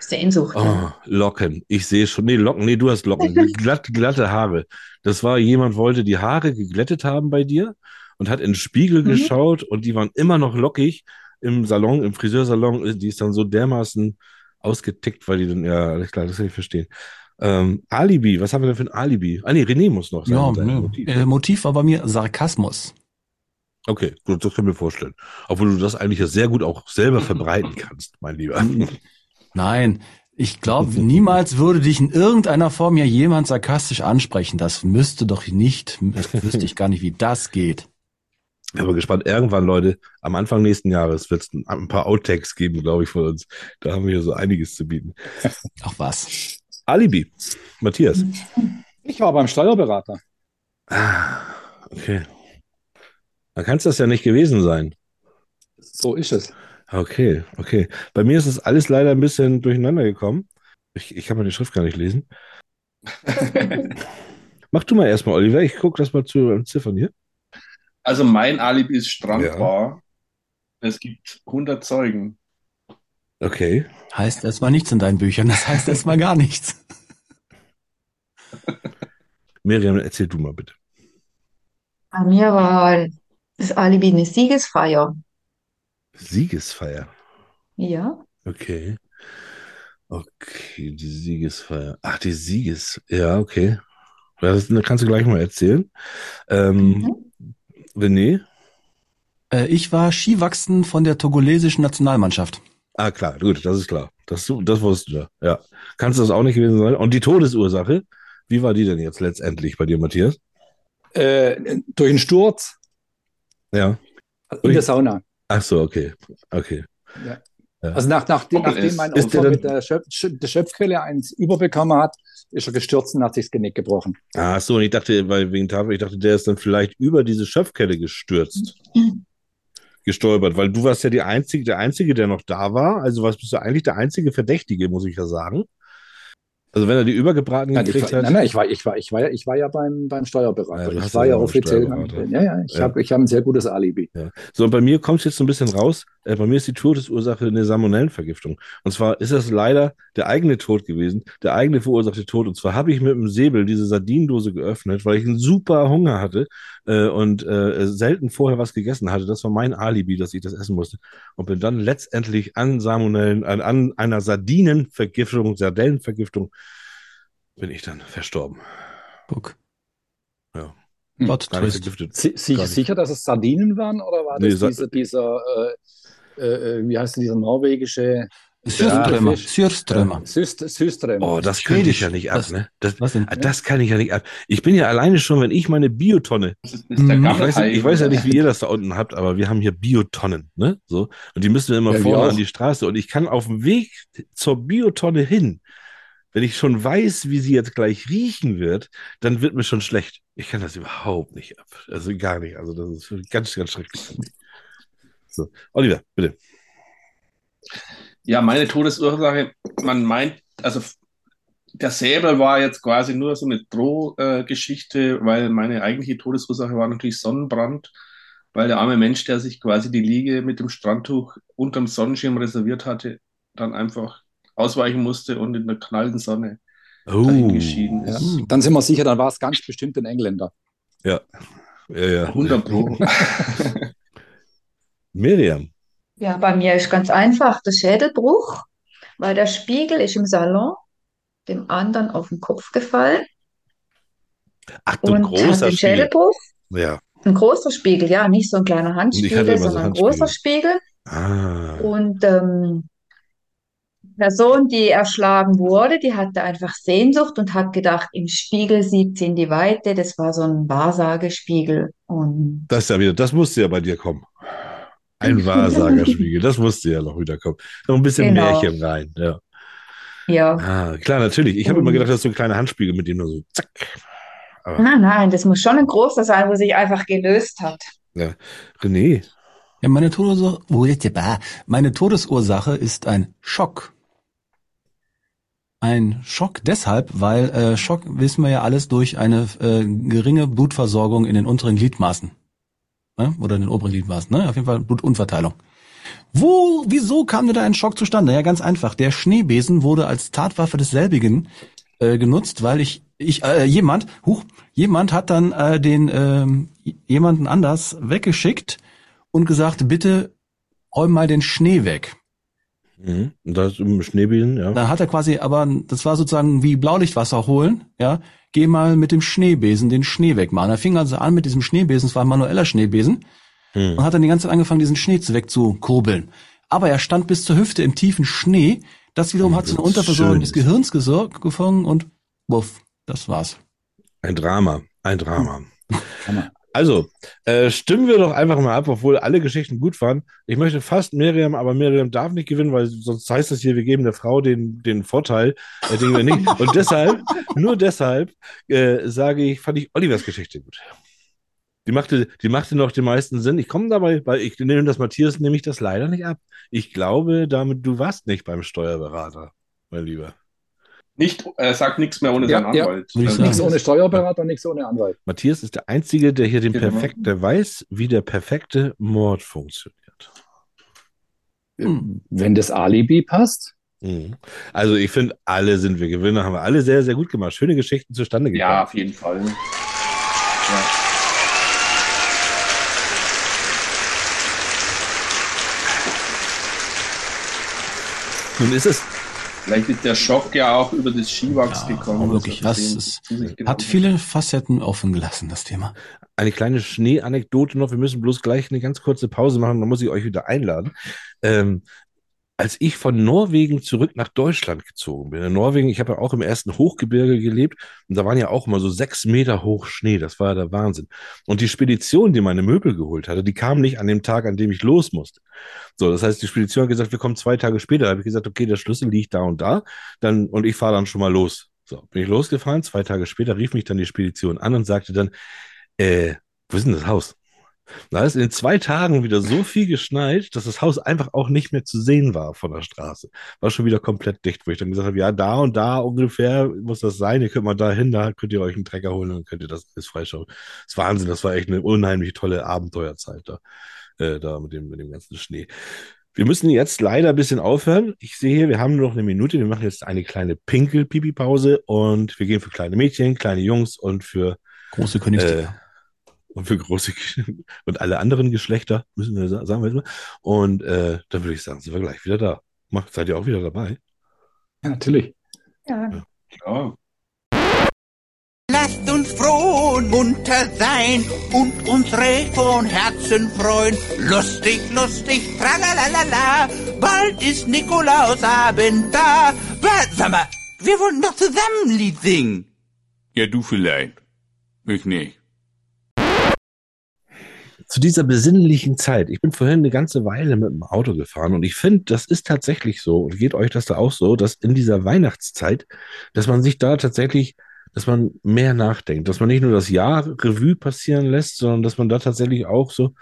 Sehnsucht. Oh, Locken. Ich sehe schon. Nee, Locken. Nee, du hast Locken. Glatt, glatte Haare. Das war, jemand wollte die Haare geglättet haben bei dir und hat in den Spiegel Mhm. geschaut und die waren immer noch lockig im Salon, im Friseursalon. Die ist dann so dermaßen ausgetickt, weil die dann, ja, alles klar, das kann ich verstehen. Ähm, Alibi, was haben wir denn für ein Alibi? Ah, nee, René muss noch sein. Ja, ne. Motiv. Äh, Motiv war bei mir Sarkasmus. Okay, gut, das können wir vorstellen. Obwohl du das eigentlich ja sehr gut auch selber verbreiten kannst, mein Lieber. Nein, ich glaube, niemals würde dich in irgendeiner Form ja jemand sarkastisch ansprechen. Das müsste doch nicht, das wüsste ich gar nicht, wie das geht. Ich bin aber gespannt. Irgendwann, Leute, am Anfang nächsten Jahres wird es ein, paar Outtakes geben, glaube ich, von uns. Da haben wir hier so einiges zu bieten. Ach was. Alibi. Matthias. Ich war beim Steuerberater. Ah, okay. Dann kann es das ja nicht gewesen sein. So ist es. Okay, okay. Bei mir ist es alles leider ein bisschen durcheinander gekommen. Ich, ich kann meine Schrift gar nicht lesen. Mach du mal erstmal, Oliver. Ich gucke das mal zu Ziffern hier. Also mein Alibi ist Strandbar. Ja. Es gibt 100 Zeugen. Okay. Heißt erstmal nichts in deinen Büchern. Das heißt erstmal gar nichts. Miriam, erzähl du mal bitte. Bei mir war das Alibi eine Siegesfeier. Siegesfeier. Ja. Okay. Okay, die Siegesfeier. Ach, die Sieges. Ja, okay. Das kannst du gleich mal erzählen. Ähm, René? Äh, ich war Skiwachsen von der togolesischen Nationalmannschaft. Ah, klar, gut, das ist klar. Das, das wusstest du. Ja. Kannst du das auch nicht gewesen sein? Und die Todesursache, wie war die denn jetzt letztendlich bei dir, Matthias? Äh, durch einen Sturz Ja. in der Sauna. Ach so, okay. Okay. Ja. Also nach, nach, nachdem S. mein der Opfer dann- mit der, Schöpf, Schö- der Schöpfquelle eins überbekommen hat, ist er gestürzt und hat sich das Genick gebrochen. Ach so, und ich dachte, weil wegen Tafel, ich dachte, der ist dann vielleicht über diese Schöpfkelle gestürzt. Gestolpert, weil du warst ja die einzige, der Einzige, der noch da war. Also was bist du eigentlich der einzige Verdächtige, muss ich ja sagen. Also wenn er die übergebraten Nein, ich gekriegt war, hat. nein, nein, ich war, ich war, ich war, ja- ich war ja beim, beim Steuerberater. Ja, ich war ja offiziell. Ja, ja, ich Ja. habe ich hab ein sehr gutes Alibi. Ja. So, und bei mir kommt es jetzt so ein bisschen raus. Äh, bei mir ist die Todesursache eine Salmonellenvergiftung. Und zwar ist das leider der eigene Tod gewesen, der eigene verursachte Tod. Und zwar habe ich mit dem Säbel diese Sardinendose geöffnet, weil ich einen super Hunger hatte äh, und äh, selten vorher was gegessen hatte. Das war mein Alibi, dass ich das essen musste. Und bin dann letztendlich an Salmonellen, an, an einer Sardinenvergiftung, Sardellenvergiftung, bin ich dann verstorben. Guck. Ja. Hm. Plot Gar nicht Twist. vergiftet. Si si Gar nicht. sicher, dass es Sardinen waren oder war Nee, das dieser, dieser äh, äh, äh, wie heißt denn dieser norwegische Syrströmer. Fisch? Syrströmer. Oh, das könnte ich ja nicht ab, Was- ne? Das, Was denn? Ah, Das kann ich ja nicht ab. Ich bin ja alleine schon, wenn ich meine Biotonne, Das ist, das ist Mhm. ich weiß, ich weiß ja nicht, wie ihr das da unten habt, aber wir haben hier Biotonnen, ne? So. Und die müssen wir immer Ja, vorne an die Straße. Und ich kann auf dem Weg zur Biotonne hin, wenn ich schon weiß, wie sie jetzt gleich riechen wird, dann wird mir schon schlecht. Ich kann das überhaupt nicht ab. Also gar nicht. Also das ist ganz, ganz schrecklich. So. Oliver, bitte. Ja, meine Todesursache, man meint, also der Säbel war jetzt quasi nur so eine Drohgeschichte, weil meine eigentliche Todesursache war natürlich Sonnenbrand, weil der arme Mensch, der sich quasi die Liege mit dem Strandtuch unterm Sonnenschirm reserviert hatte, dann einfach ausweichen musste und in der knallen Sonne Oh. dahingeschieden Ja. ist. Dann sind wir sicher, dann war es ganz bestimmt ein Engländer. Ja. Ja, ja. 100 Pro. Miriam. Ja, bei mir ist ganz einfach der Schädelbruch, weil der Spiegel ist im Salon dem anderen auf den Kopf gefallen Ach, du und großer den Spiegel. Schädelbruch. Ja. Ein großer Spiegel, ja, nicht so ein kleiner Handspiegel, immer so sondern ein großer Spiegel. Ah. Und ähm, Person, die erschlagen wurde, die hatte einfach Sehnsucht und hat gedacht, im Spiegel sieht sie in die Weite. Das war so ein Wahrsagespiegel. Und Das ist ja wieder, das musste ja bei dir kommen. Ein Wahrsagerspiegel, das musste ja noch wieder kommen. Noch ein bisschen Genau. Märchen rein, ja. ja, Ah, klar, natürlich. Ich habe immer gedacht, das ist so ein kleiner Handspiegel, mit dem nur so zack. Aber nein, nein, das muss schon ein großer sein, wo sich einfach gelöst hat. René, Ja, meine Todesursache, meine Todesursache ist ein Schock. Ein Schock deshalb, weil äh, Schock wissen wir ja alles durch eine äh, geringe Blutversorgung in den unteren Gliedmaßen. Ne? Oder in den oberen Gliedmaßen, ne? Auf jeden Fall Blutunverteilung. Wo, wieso kam denn da ein Schock zustande? Ja, ganz einfach. Der Schneebesen wurde als Tatwaffe desselbigen äh, genutzt, weil ich, ich, äh, jemand, huch, jemand hat dann äh, den ähm, jemanden anders weggeschickt und gesagt, bitte räum mal den Schnee weg. Mhm. und das im Schneebesen, ja. Da hat er quasi, aber das war sozusagen wie Blaulichtwasser holen, ja. Geh mal mit dem Schneebesen den Schnee wegmachen. Er fing also an mit diesem Schneebesen, es war ein manueller Schneebesen, Hm. und hat dann die ganze Zeit angefangen, diesen Schnee zu wegzukurbeln. Aber er stand bis zur Hüfte im tiefen Schnee. Das wiederum hat zu einer Das ist Unterversorgung des Gehirns gesorgt, gefangen und wuff, das war's. Ein Drama, ein Drama. Also, äh, stimmen wir doch einfach mal ab, obwohl alle Geschichten gut waren. Ich möchte fast Miriam, aber Miriam darf nicht gewinnen, weil sonst heißt es hier, wir geben der Frau den, den Vorteil, äh, den wir nicht. Und deshalb, nur deshalb, äh, sage ich, fand ich Olivers Geschichte gut. Die machte, die machte noch den meisten Sinn. Ich komme dabei, weil ich nehme das Matthias, nehme ich das leider nicht ab. Ich glaube, damit, du warst nicht beim Steuerberater, mein Lieber. Nicht, er sagt nichts mehr ohne Ja, seinen ja. Anwalt. Ich Also, Nichts ohne Steuerberater, nichts ohne Anwalt. Matthias ist der Einzige, der hier den Genau. perfekt, der weiß, wie der perfekte Mord funktioniert. Hm. Wenn das Alibi passt, Mhm. Also ich finde, alle sind wir Gewinner, haben wir alle sehr, sehr gut gemacht. Schöne Geschichten zustande gekommen. Ja, auf jeden Fall. Ja. Nun ist es, Vielleicht ist der Schock ja auch über das Skiwachs Ja, gekommen. aber wirklich, das ist, hat viele Facetten offen gelassen, das Thema. Eine kleine Schneeanekdote noch. Wir müssen bloß gleich eine ganz kurze Pause machen. Dann muss ich euch wieder einladen. Ähm, als ich von Norwegen zurück nach Deutschland gezogen bin, in Norwegen, ich habe ja auch im ersten Hochgebirge gelebt und da waren ja auch immer so sechs Meter hoch Schnee, das war ja der Wahnsinn. Und die Spedition, die meine Möbel geholt hatte, die kam nicht an dem Tag, an dem ich los musste. So, das heißt, die Spedition hat gesagt, wir kommen zwei Tage später. Da habe ich gesagt, okay, der Schlüssel liegt da und da, dann und ich fahre dann schon mal los. So, bin ich losgefahren. Zwei Tage später rief mich dann die Spedition an und sagte dann, äh, wo ist denn das Haus? Da ist in zwei Tagen wieder so viel geschneit, dass das Haus einfach auch nicht mehr zu sehen war von der Straße. War schon wieder komplett dicht, wo ich dann gesagt habe, ja, da und da ungefähr muss das sein. Ihr könnt mal da hin, da könnt ihr euch einen Trecker holen und könnt ihr das alles freischauen. Das ist Wahnsinn, das war echt eine unheimlich tolle Abenteuerzeit da, äh, da mit dem, mit dem ganzen Schnee. Wir müssen jetzt leider ein bisschen aufhören. Ich sehe hier, wir haben nur noch eine Minute. Wir machen jetzt eine kleine Pinkel-Pipi-Pause und wir gehen für kleine Mädchen, kleine Jungs und für Große Königstiger. äh, und für große und alle anderen Geschlechter, müssen wir sa- sagen wir jetzt mal. Und äh, dann würde ich sagen, sind wir gleich wieder da. Macht, seid ihr auch wieder dabei? Ja, natürlich. Ja. Ja. Lasst uns froh und munter sein und unsere von Herzen freuen. Lustig, lustig, tralalala, bald ist Nikolausabend da. Aber, sag mal, wir wollen doch zusammen ein Lied singen. Ja, du vielleicht. Ich nicht. Zu dieser besinnlichen Zeit. Ich bin vorhin eine ganze Weile mit dem Auto gefahren und ich finde, das ist tatsächlich so und geht euch das da auch so, dass in dieser Weihnachtszeit, dass man sich da tatsächlich, dass man mehr nachdenkt, dass man nicht nur das Jahr Revue passieren lässt, sondern dass man da tatsächlich auch so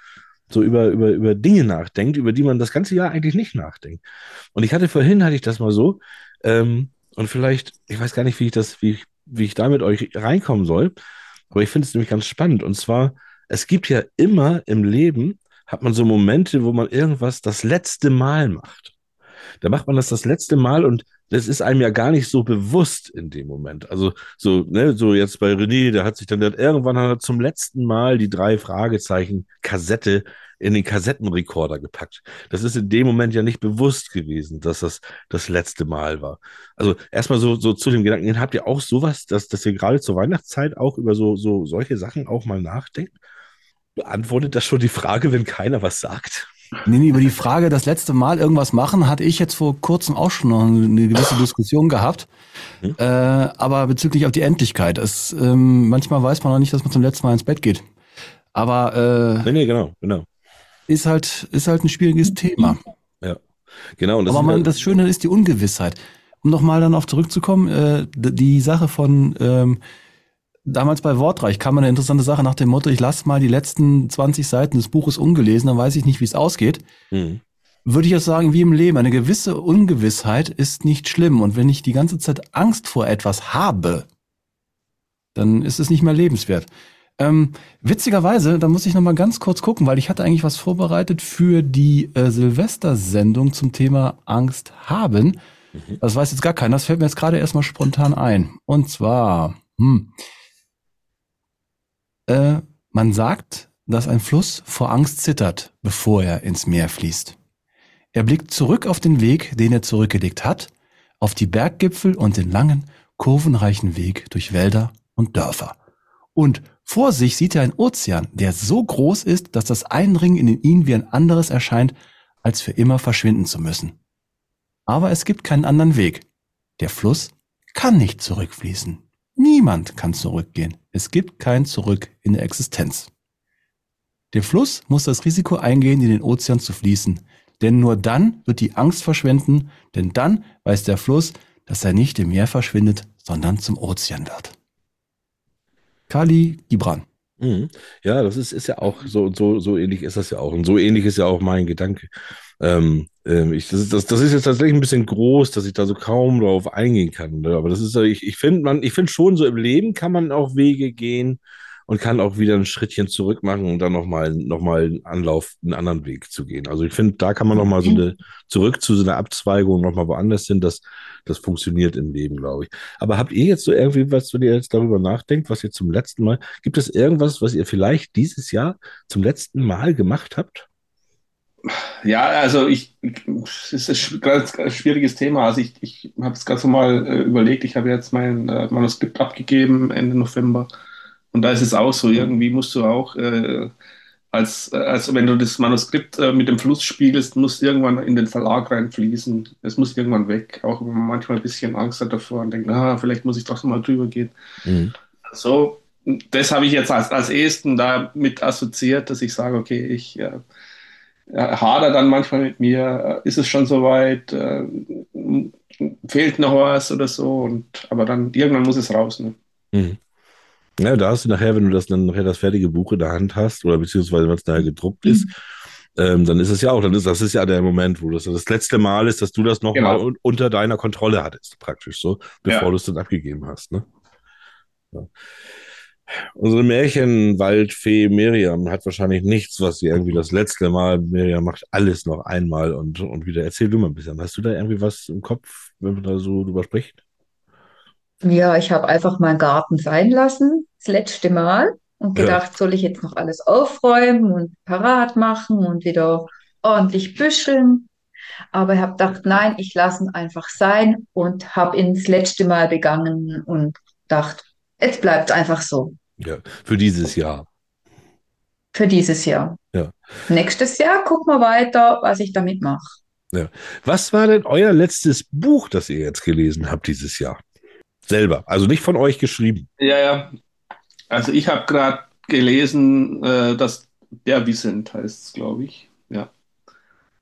so über, über, über Dinge nachdenkt, über die man das ganze Jahr eigentlich nicht nachdenkt. Und ich hatte vorhin, hatte ich das mal so, ähm, und vielleicht, ich weiß gar nicht, wie ich das, wie ich, wie ich da mit euch reinkommen soll, aber ich finde es nämlich ganz spannend. Und zwar, es gibt ja immer im Leben, hat man so Momente, wo man irgendwas das letzte Mal macht. Da macht man das das letzte Mal und das ist einem ja gar nicht so bewusst in dem Moment. Also so, ne, so jetzt bei René, der hat sich dann irgendwann hat er zum letzten Mal die drei Fragezeichen Kassette in den Kassettenrekorder gepackt. Das ist in dem Moment ja nicht bewusst gewesen, dass das das letzte Mal war. Also erstmal so, so zu dem Gedanken, habt ihr auch sowas, dass, dass ihr gerade zur Weihnachtszeit auch über so, so solche Sachen auch mal nachdenkt? Beantwortet das schon die Frage, wenn keiner was sagt? Nee, nee, über die Frage, das letzte Mal irgendwas machen, hatte ich jetzt vor kurzem auch schon noch eine gewisse Diskussion gehabt. Hm. Äh, aber bezüglich auf die Endlichkeit. Es, ähm, manchmal weiß man noch nicht, dass man zum letzten Mal ins Bett geht. Aber Nee, äh, nee, genau, genau. ist halt ist halt ein schwieriges Thema. Ja. Genau. Und das Aber man, ja- das Schöne ist die Ungewissheit. Um nochmal dann auf zurückzukommen, äh, die Sache von ähm, damals bei Wortreich kam eine interessante Sache nach dem Motto, ich lasse mal die letzten 20 Seiten des Buches ungelesen, dann weiß ich nicht, wie es ausgeht. Mhm. Würde ich jetzt sagen, wie im Leben, eine gewisse Ungewissheit ist nicht schlimm. Und wenn ich die ganze Zeit Angst vor etwas habe, dann ist es nicht mehr lebenswert. Ähm, witzigerweise, da muss ich noch mal ganz kurz gucken, weil ich hatte eigentlich was vorbereitet für die äh, Silvestersendung zum Thema Angst haben. Das weiß jetzt gar keiner. Das fällt mir jetzt gerade erstmal spontan ein. Und zwar, hm, äh, man sagt, dass ein Fluss vor Angst zittert, bevor er ins Meer fließt. Er blickt zurück auf den Weg, den er zurückgelegt hat, auf die Berggipfel und den langen, kurvenreichen Weg durch Wälder und Dörfer. Und vor sich sieht er einen Ozean, der so groß ist, dass das Eindringen in ihn wie ein anderes erscheint, als für immer verschwinden zu müssen. Aber es gibt keinen anderen Weg. Der Fluss kann nicht zurückfließen. Niemand kann zurückgehen. Es gibt kein Zurück in der Existenz. Der Fluss muss das Risiko eingehen, in den Ozean zu fließen. Denn nur dann wird die Angst verschwinden, denn dann weiß der Fluss, dass er nicht im Meer verschwindet, sondern zum Ozean wird. Kali Gibran. Mhm. Ja, das ist, ist ja auch so, so, so ähnlich ist das ja auch. Und so ähnlich ist ja auch mein Gedanke. Ähm, ähm, ich, das, ist- das, das ist jetzt tatsächlich ein bisschen groß, dass ich da so kaum drauf eingehen kann. Ne? Aber das ist ja, ich, ich finde man, ich finde schon so im Leben kann man auch Wege gehen und kann auch wieder ein Schrittchen zurück machen und dann nochmal noch mal einen Anlauf, einen anderen Weg zu gehen. Also ich finde, da kann man nochmal so eine, zurück zu so einer Abzweigung nochmal woanders hin, das, das funktioniert im Leben, glaube ich. Aber habt ihr jetzt so irgendwie was, wenn ihr jetzt darüber nachdenkt, was ihr zum letzten Mal, gibt es irgendwas, was ihr vielleicht dieses Jahr zum letzten Mal gemacht habt? Ja, also ich es ist ein ganz, ganz schwieriges Thema. Also ich, ich habe es ganz normal äh, überlegt, ich habe jetzt mein äh, Manuskript abgegeben Ende November. Und da ist es auch so, irgendwie musst du auch, äh, als, als wenn du das Manuskript äh, mit dem Fluss spiegelst, muss irgendwann in den Verlag reinfließen. Es muss irgendwann weg. Auch wenn man manchmal ein bisschen Angst hat davor und denkt, ah, vielleicht muss ich doch mal drüber gehen. Mhm. So, das habe ich jetzt als, als ehesten damit assoziiert, dass ich sage, okay, ich äh, hader dann manchmal mit mir, äh, ist es schon soweit, äh, fehlt noch was oder so, und aber dann irgendwann muss es raus. Ne? Mhm. Ja, da hast du nachher, wenn du das dann nachher das fertige Buch in der Hand hast, oder beziehungsweise wenn es nachher gedruckt ist, ähm, dann ist es ja auch, dann ist das ist ja der Moment, wo das das letzte Mal ist, dass du das nochmal Genau. un unter deiner Kontrolle hattest, praktisch so, bevor Ja. du es dann abgegeben hast. Ne? Ja. Unsere Märchenwaldfee Miriam hat wahrscheinlich nichts, was sie irgendwie das letzte Mal, Miriam macht alles noch einmal und, und wieder. Erzähl du mal ein bisschen. Hast du da irgendwie was im Kopf, wenn man da so drüber spricht? Ja, ich habe einfach meinen Garten sein lassen, das letzte Mal, und Ja. gedacht, soll ich jetzt noch alles aufräumen und parat machen und wieder ordentlich büscheln. Aber ich habe gedacht, nein, ich lasse ihn einfach sein und habe ihn das letzte Mal begangen und dachte, jetzt bleibt es einfach so Ja, für dieses Jahr. für dieses Jahr. Ja. Nächstes Jahr gucken wir weiter, was ich damit mache. Ja. Was war denn euer letztes Buch, das ihr jetzt gelesen habt dieses Jahr? Selber, also nicht von euch geschrieben. Ja, ja. Also ich habe gerade gelesen, äh, dass der Vicent heißt es, glaube ich. Ja.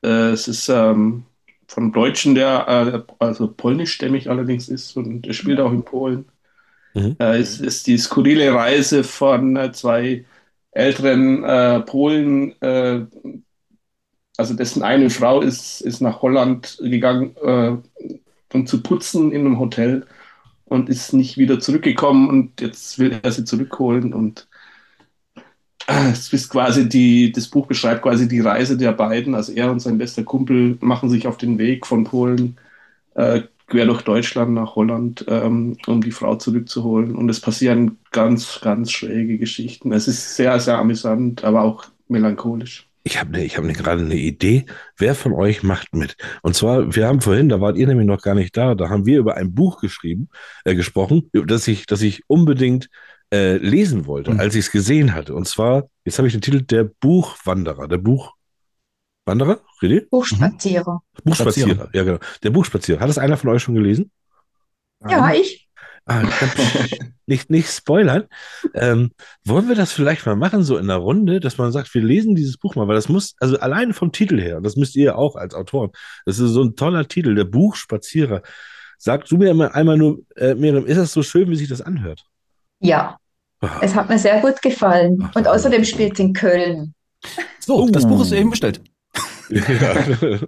Äh, es ist ähm, von Deutschen, der äh, also polnischstämmig allerdings ist und er spielt auch in Polen. Mhm. Äh, es ist die skurrile Reise von äh, zwei älteren äh, Polen, äh, also dessen eine Frau ist, ist nach Holland gegangen, äh, um zu putzen in einem Hotel und ist nicht wieder zurückgekommen und jetzt will er sie zurückholen und äh, es ist quasi die, das Buch beschreibt quasi die Reise der beiden, also er und sein bester Kumpel machen sich auf den Weg von Polen äh, quer durch Deutschland nach Holland, ähm, um die Frau zurückzuholen und es passieren ganz, ganz schräge Geschichten. Es ist sehr, sehr amüsant, aber auch melancholisch. Ich habe ne, ich hab ne, gerade eine Idee. Wer von euch macht mit? Und zwar, wir haben vorhin, da wart ihr nämlich noch gar nicht da, da haben wir über ein Buch geschrieben, äh, gesprochen, das ich, das ich unbedingt äh, lesen wollte, als ich es gesehen hatte. Und zwar, jetzt habe ich den Titel Der Buchwanderer. Der Buchwanderer? René? Buchspazierer. Buchspazierer, ja genau. Der Buchspazierer. Hat das einer von euch schon gelesen? Ja, ich. Ah, nicht, nicht spoilern. Ähm, wollen wir das vielleicht mal machen, so in der Runde, dass man sagt, wir lesen dieses Buch mal, weil das muss, also alleine vom Titel her, und das müsst ihr auch als Autoren, das ist so ein toller Titel, der Buchspazierer. Sag du mir mal einmal nur, äh, Miriam, ist das so schön, wie sich das anhört? Ja, es hat mir sehr gut gefallen. Und außerdem spielt es in Köln. So, das Buch Oh. ist eben bestellt. Ja.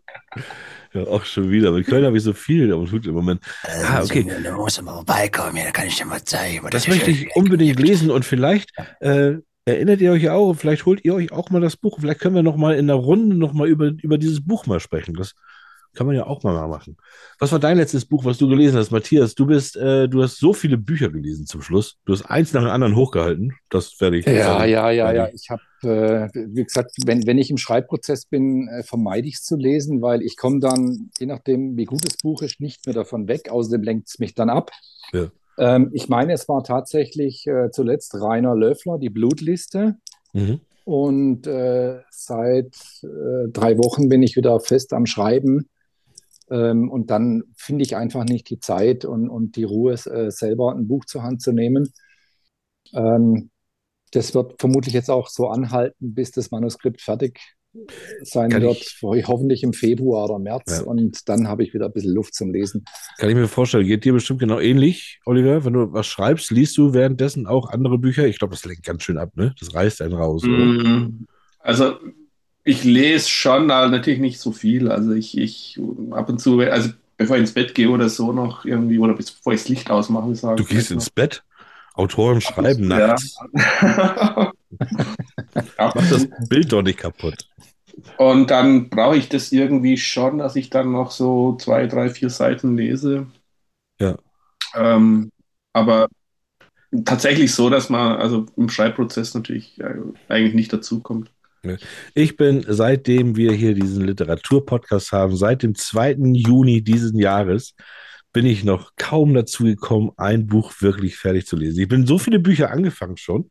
ja, auch schon wieder. Mit Köln habe ich so viel am Hut im Moment. Ah, okay. Da muss mal vorbeikommen, ja, da kann ich dir mal zeigen. Das möchte ich unbedingt lesen und vielleicht äh, erinnert ihr euch auch, vielleicht holt ihr euch auch mal das Buch. Vielleicht können wir noch mal in der Runde noch mal über, über dieses Buch mal sprechen. Das kann man ja auch mal machen. Was war dein letztes Buch, was du gelesen hast, Matthias? Du bist, äh, du hast so viele Bücher gelesen zum Schluss. Du hast eins nach dem anderen hochgehalten. Das werde ich. Ja, sagen. ja, ja, ja. Ich habe, äh, wie gesagt, wenn, wenn ich im Schreibprozess bin, äh, vermeide ich es zu lesen, weil ich komme dann, je nachdem, wie gut das Buch ist, nicht mehr davon weg. Außerdem lenkt es mich dann ab. Ja. Ähm, ich meine, es war tatsächlich äh, zuletzt Rainer Löffler, die Blutliste. Mhm. Und äh, seit äh, drei Wochen bin ich wieder fest am Schreiben. Ähm, und dann finde ich einfach nicht die Zeit und, und die Ruhe, äh, selber ein Buch zur Hand zu nehmen. Ähm, das wird vermutlich jetzt auch so anhalten, bis das Manuskript fertig sein Kann wird, ich- hoffentlich im Februar oder März. Ja. Und dann habe ich wieder ein bisschen Luft zum Lesen. Kann ich mir vorstellen. Geht dir bestimmt genau ähnlich, Oliver? Wenn du was schreibst, liest du währenddessen auch andere Bücher? Ich glaube, das lenkt ganz schön ab, ne? Das reißt einen raus, oder? Mm, Also ich lese schon, aber natürlich nicht so viel. Also ich, ich ab und zu, also bevor ich ins Bett gehe oder so noch irgendwie, oder bevor ich das Licht ausmache, sagen Du gehst ins Bett? Autoren schreiben Ja. nachts. Mach das Bild doch nicht kaputt. Und dann brauche ich das irgendwie schon, dass ich dann noch so zwei, drei, vier Seiten lese. Ja. Ähm, aber tatsächlich so, dass man also im Schreibprozess natürlich äh, eigentlich nicht dazu kommt. Ich bin, seitdem wir hier diesen Literaturpodcast haben, seit dem 2. Juni diesen Jahres, bin ich noch kaum dazu gekommen, ein Buch wirklich fertig zu lesen. Ich bin so viele Bücher angefangen schon.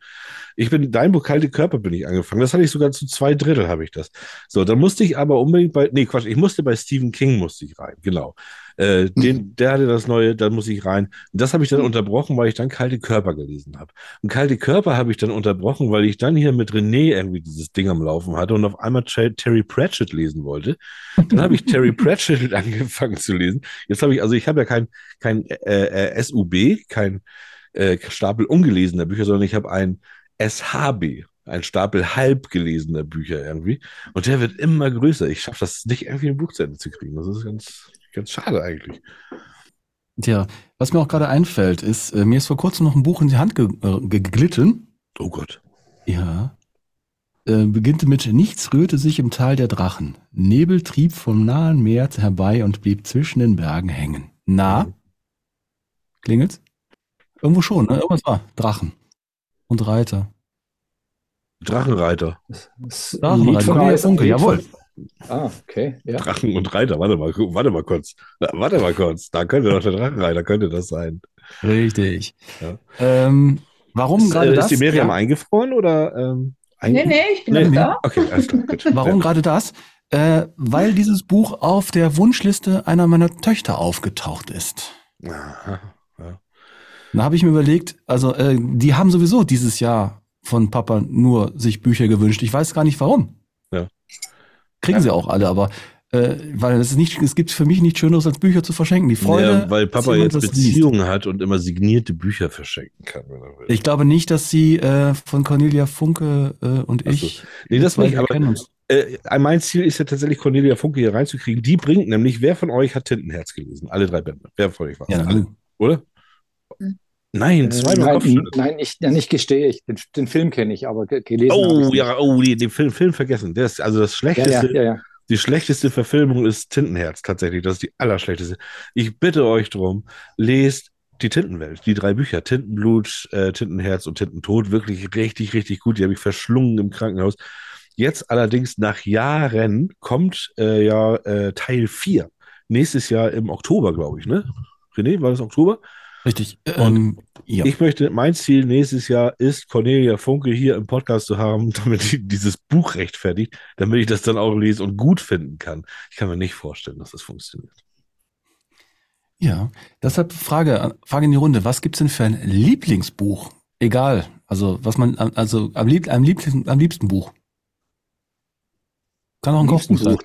Ich bin, dein Buch Kalte Körper bin ich angefangen. Das hatte ich sogar zu zwei Drittel habe ich das. So, dann musste ich aber unbedingt bei, nee, Quatsch, ich musste bei Stephen King musste ich rein, genau. Äh, den, der hatte das neue, da muss ich rein. Und das habe ich dann unterbrochen, weil ich dann Kalte Körper gelesen habe. Und Kalte Körper habe ich dann unterbrochen, weil ich dann hier mit René irgendwie dieses Ding am Laufen hatte und auf einmal Terry Pratchett lesen wollte. Dann habe ich Terry Pratchett angefangen zu lesen. Jetzt habe ich, also ich habe ja kein, kein äh, äh, SUB, kein äh, Stapel ungelesener Bücher, sondern ich habe ein SHB, ein Stapel halb gelesener Bücher irgendwie. Und der wird immer größer. Ich schaffe das nicht irgendwie ein Buch zu Ende zu kriegen. Das ist ganz, ganz schade eigentlich. Tja, was mir auch gerade einfällt, ist, äh, mir ist vor kurzem noch ein Buch in die Hand ge äh, geglitten. Oh Gott. Ja. Äh, beginnte mit Nichts rührte sich im Tal der Drachen. Nebel trieb vom nahen Meer herbei und blieb zwischen den Bergen hängen. Na? Klingelt's? Irgendwo schon, ne? Irgendwas war. Drachen. Und Reiter. Drachenreiter. Drachenreiter, Cornelia Funke, jawohl. Ah, okay. Ja. Drachen und Reiter. Warte mal, warte mal kurz. Warte mal kurz. Da könnte doch der Drachenreiter, könnte das sein. Richtig. Ja. Ähm, warum Ist, gerade äh, das? ist die Miriam Ja. eingefroren oder? Ähm, ein- Nee, nee, ich bin Nee, nee. da. Okay, alles klar. Gut. Warum gerade das? Äh, weil dieses Buch auf der Wunschliste einer meiner Töchter aufgetaucht ist. Aha, ja. Da habe ich mir überlegt, also äh, die haben sowieso dieses Jahr von Papa nur sich Bücher gewünscht. Ich weiß gar nicht warum. Ja. Kriegen sie auch alle, aber äh, weil es nicht, es gibt für mich nichts Schöneres als Bücher zu verschenken. Die Freude, ja, weil Papa jetzt liest. Beziehungen hat und immer signierte Bücher verschenken kann, wenn er will. Ich glaube nicht, dass sie äh, von Cornelia Funke äh, und Ach so. ich. Nee, das nicht, aber uns. äh, mein Ziel ist ja tatsächlich, Cornelia Funke hier reinzukriegen. Die bringt nämlich, wer von euch hat Tintenherz gelesen? Alle drei Bände. Wer von euch war Ja, Alle, oder? Nein, zweimal nein, Kopfschütteln. nein, ich, ja, nicht gestehe ich. Den, den Film kenne ich, aber ge- gelesen Oh, ja, oh, die, den Film, Film vergessen. Der ist also das schlechteste. ja, ja. Die schlechteste Verfilmung ist Tintenherz tatsächlich. Das ist die allerschlechteste. Ich bitte euch drum, lest die Tintenwelt, die drei Bücher, Tintenblut, äh, Tintenherz und Tintentod, wirklich richtig, richtig gut. Die habe ich verschlungen im Krankenhaus. Jetzt allerdings nach Jahren kommt äh, ja äh, Teil 4. Nächstes Jahr im Oktober, glaube ich, ne? René, war das Oktober? Richtig. Ähm, ja. Ich möchte, mein Ziel nächstes Jahr ist, Cornelia Funke hier im Podcast zu haben, damit die dieses Buch rechtfertigt, damit ich das dann auch lese und gut finden kann. Ich kann mir nicht vorstellen, dass das funktioniert. Ja, deshalb Frage, Frage in die Runde. Was gibt's denn für ein Lieblingsbuch? Egal. Also, was man, also am, lieb, am, liebsten, am liebsten Buch. Kann auch ein Kochbuch sein.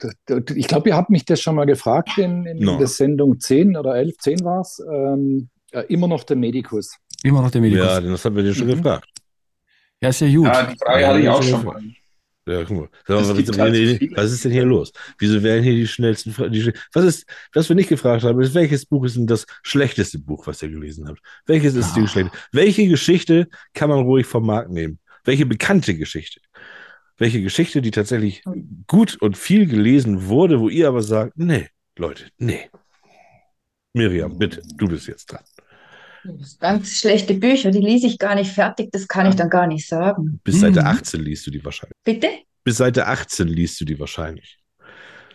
Ich glaube, ihr habt mich das schon mal gefragt in, in No. der Sendung 10 oder 11, 10 war es. Ähm, ja, immer noch der Medikus. Immer noch der Medikus. Ja, Ja, das haben wir dir schon Mhm. gefragt. ist ja gut. Ja, die Frage hatte ich auch schon mal. Ja, guck mal. Was, halt was ist denn hier los? Wieso werden hier die schnellsten Fra- die, schnell- Was ist, was wir nicht gefragt haben, ist, welches Buch ist denn das schlechteste Buch, was ihr gelesen habt? Welches ist die Ah. schlechte? Welche Geschichte kann man ruhig vom Markt nehmen? Welche bekannte Geschichte? Welche Geschichte, die tatsächlich gut und viel gelesen wurde, wo ihr aber sagt, nee, Leute, nee. Miriam, bitte, du bist jetzt dran. Ganz schlechte Bücher, die lese ich gar nicht fertig, das kann ich dann gar nicht sagen. Bis Seite Mhm. 18 liest du die wahrscheinlich. Bitte? Bis Seite 18 liest du die wahrscheinlich.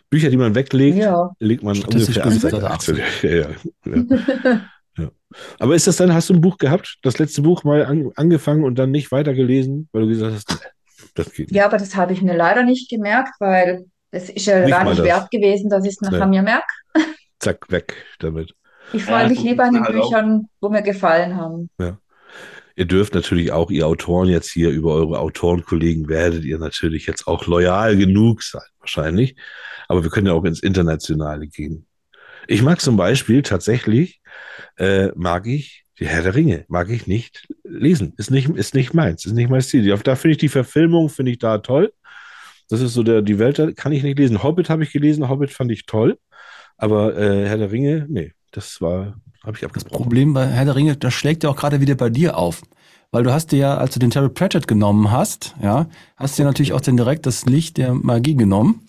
Bücher, die man weglegt, Ja. legt man ungefähr gesehen Seite Seite 18. Ja, ja, ja. Aber ist das dann, hast du ein Buch gehabt, das letzte Buch mal an, angefangen und dann nicht weitergelesen, weil du gesagt hast, das geht nicht. Ja, aber das habe ich mir leider nicht gemerkt, weil es ist ja Nicht gar nicht das. wert gewesen, dass ich es nachher mir merke. Zack, weg damit. Ich freue Ja, mich lieber an den halt auch. Büchern, wo mir gefallen haben. Ihr dürft natürlich auch, ihr Autoren jetzt hier über eure Autorenkollegen werdet ihr natürlich jetzt auch loyal genug sein, wahrscheinlich. Aber wir können ja auch ins Internationale gehen. Ich mag zum Beispiel tatsächlich, äh, mag ich die Herr der Ringe, mag ich nicht lesen. Ist nicht, ist nicht meins, ist nicht mein Stil. Da finde ich die Verfilmung, finde ich da toll. Das ist so der, die Welt, kann ich nicht lesen. Hobbit habe ich gelesen, Hobbit fand ich toll. Aber äh, Herr der Ringe, nee, das war, habe ich Das abgebrochen. Problem bei Herr der Ringe, das schlägt ja auch gerade wieder bei dir auf. Weil du hast dir ja, als du den Terry Pratchett genommen hast, ja, hast dir natürlich auch dann direkt das Licht der Magie genommen.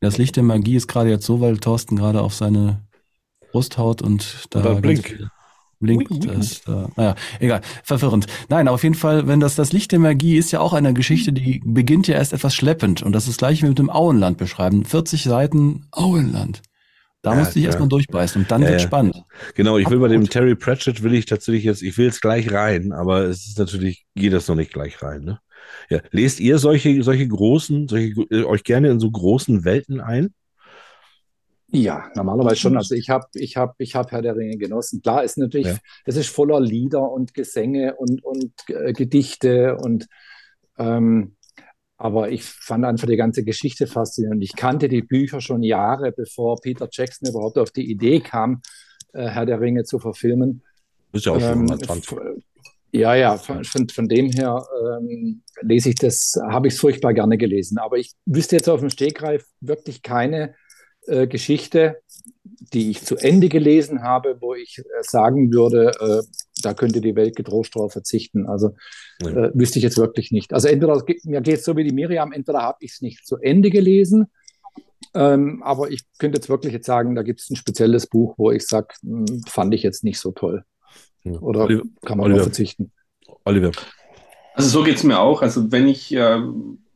Das Licht der Magie ist gerade jetzt so, weil Thorsten gerade auf seine Brust haut und da ganz blink. Blinkt das da. Naja, egal, verwirrend. Nein, auf jeden Fall, wenn das das Licht der Magie ist ja auch eine Geschichte, die beginnt ja erst etwas schleppend. Und das ist gleich wie mit dem Auenland beschreiben. 40 Seiten Auenland. Da Ja, musste ich ja. erstmal durchbeißen und dann Ja, wird ja. spannend. Genau, ich will bei dem Absolut. Terry Pratchett will ich tatsächlich jetzt, ich will jetzt gleich rein, aber es ist natürlich, geht das noch nicht gleich rein, ne? Ja, lest ihr solche, solche großen, solche, äh, euch gerne in so großen Welten ein? Ja, normalerweise schon. Also ich habe ich hab, ich hab Herr der Ringe genossen. Klar, ist natürlich, Ja. es ist voller Lieder und Gesänge und, und äh, Gedichte und ähm, aber ich fand einfach die ganze Geschichte faszinierend. Ich kannte die Bücher schon Jahre, bevor Peter Jackson überhaupt auf die Idee kam, äh, Herr der Ringe zu verfilmen. Ist ja auch schon Ähm, 120. f- ja, ja, von, von, von dem her ähm, lese ich das, habe ich es furchtbar gerne gelesen. Aber ich wüsste jetzt auf dem Stegreif wirklich keine äh, Geschichte, die ich zu Ende gelesen habe, wo ich äh, sagen würde, äh, da könnte die Welt getrost drauf verzichten. Also Ja. äh, wüsste ich jetzt wirklich nicht. Also entweder, es geht- mir geht es so wie die Miriam, entweder habe ich es nicht zu Ende gelesen, ähm, aber ich könnte jetzt wirklich jetzt sagen, da gibt es ein spezielles Buch, wo ich sage, fand ich jetzt nicht so toll. Ja. Oder Oliver, kann man Oliver. nur verzichten. Oliver. Also so geht's mir auch. Also wenn ich äh,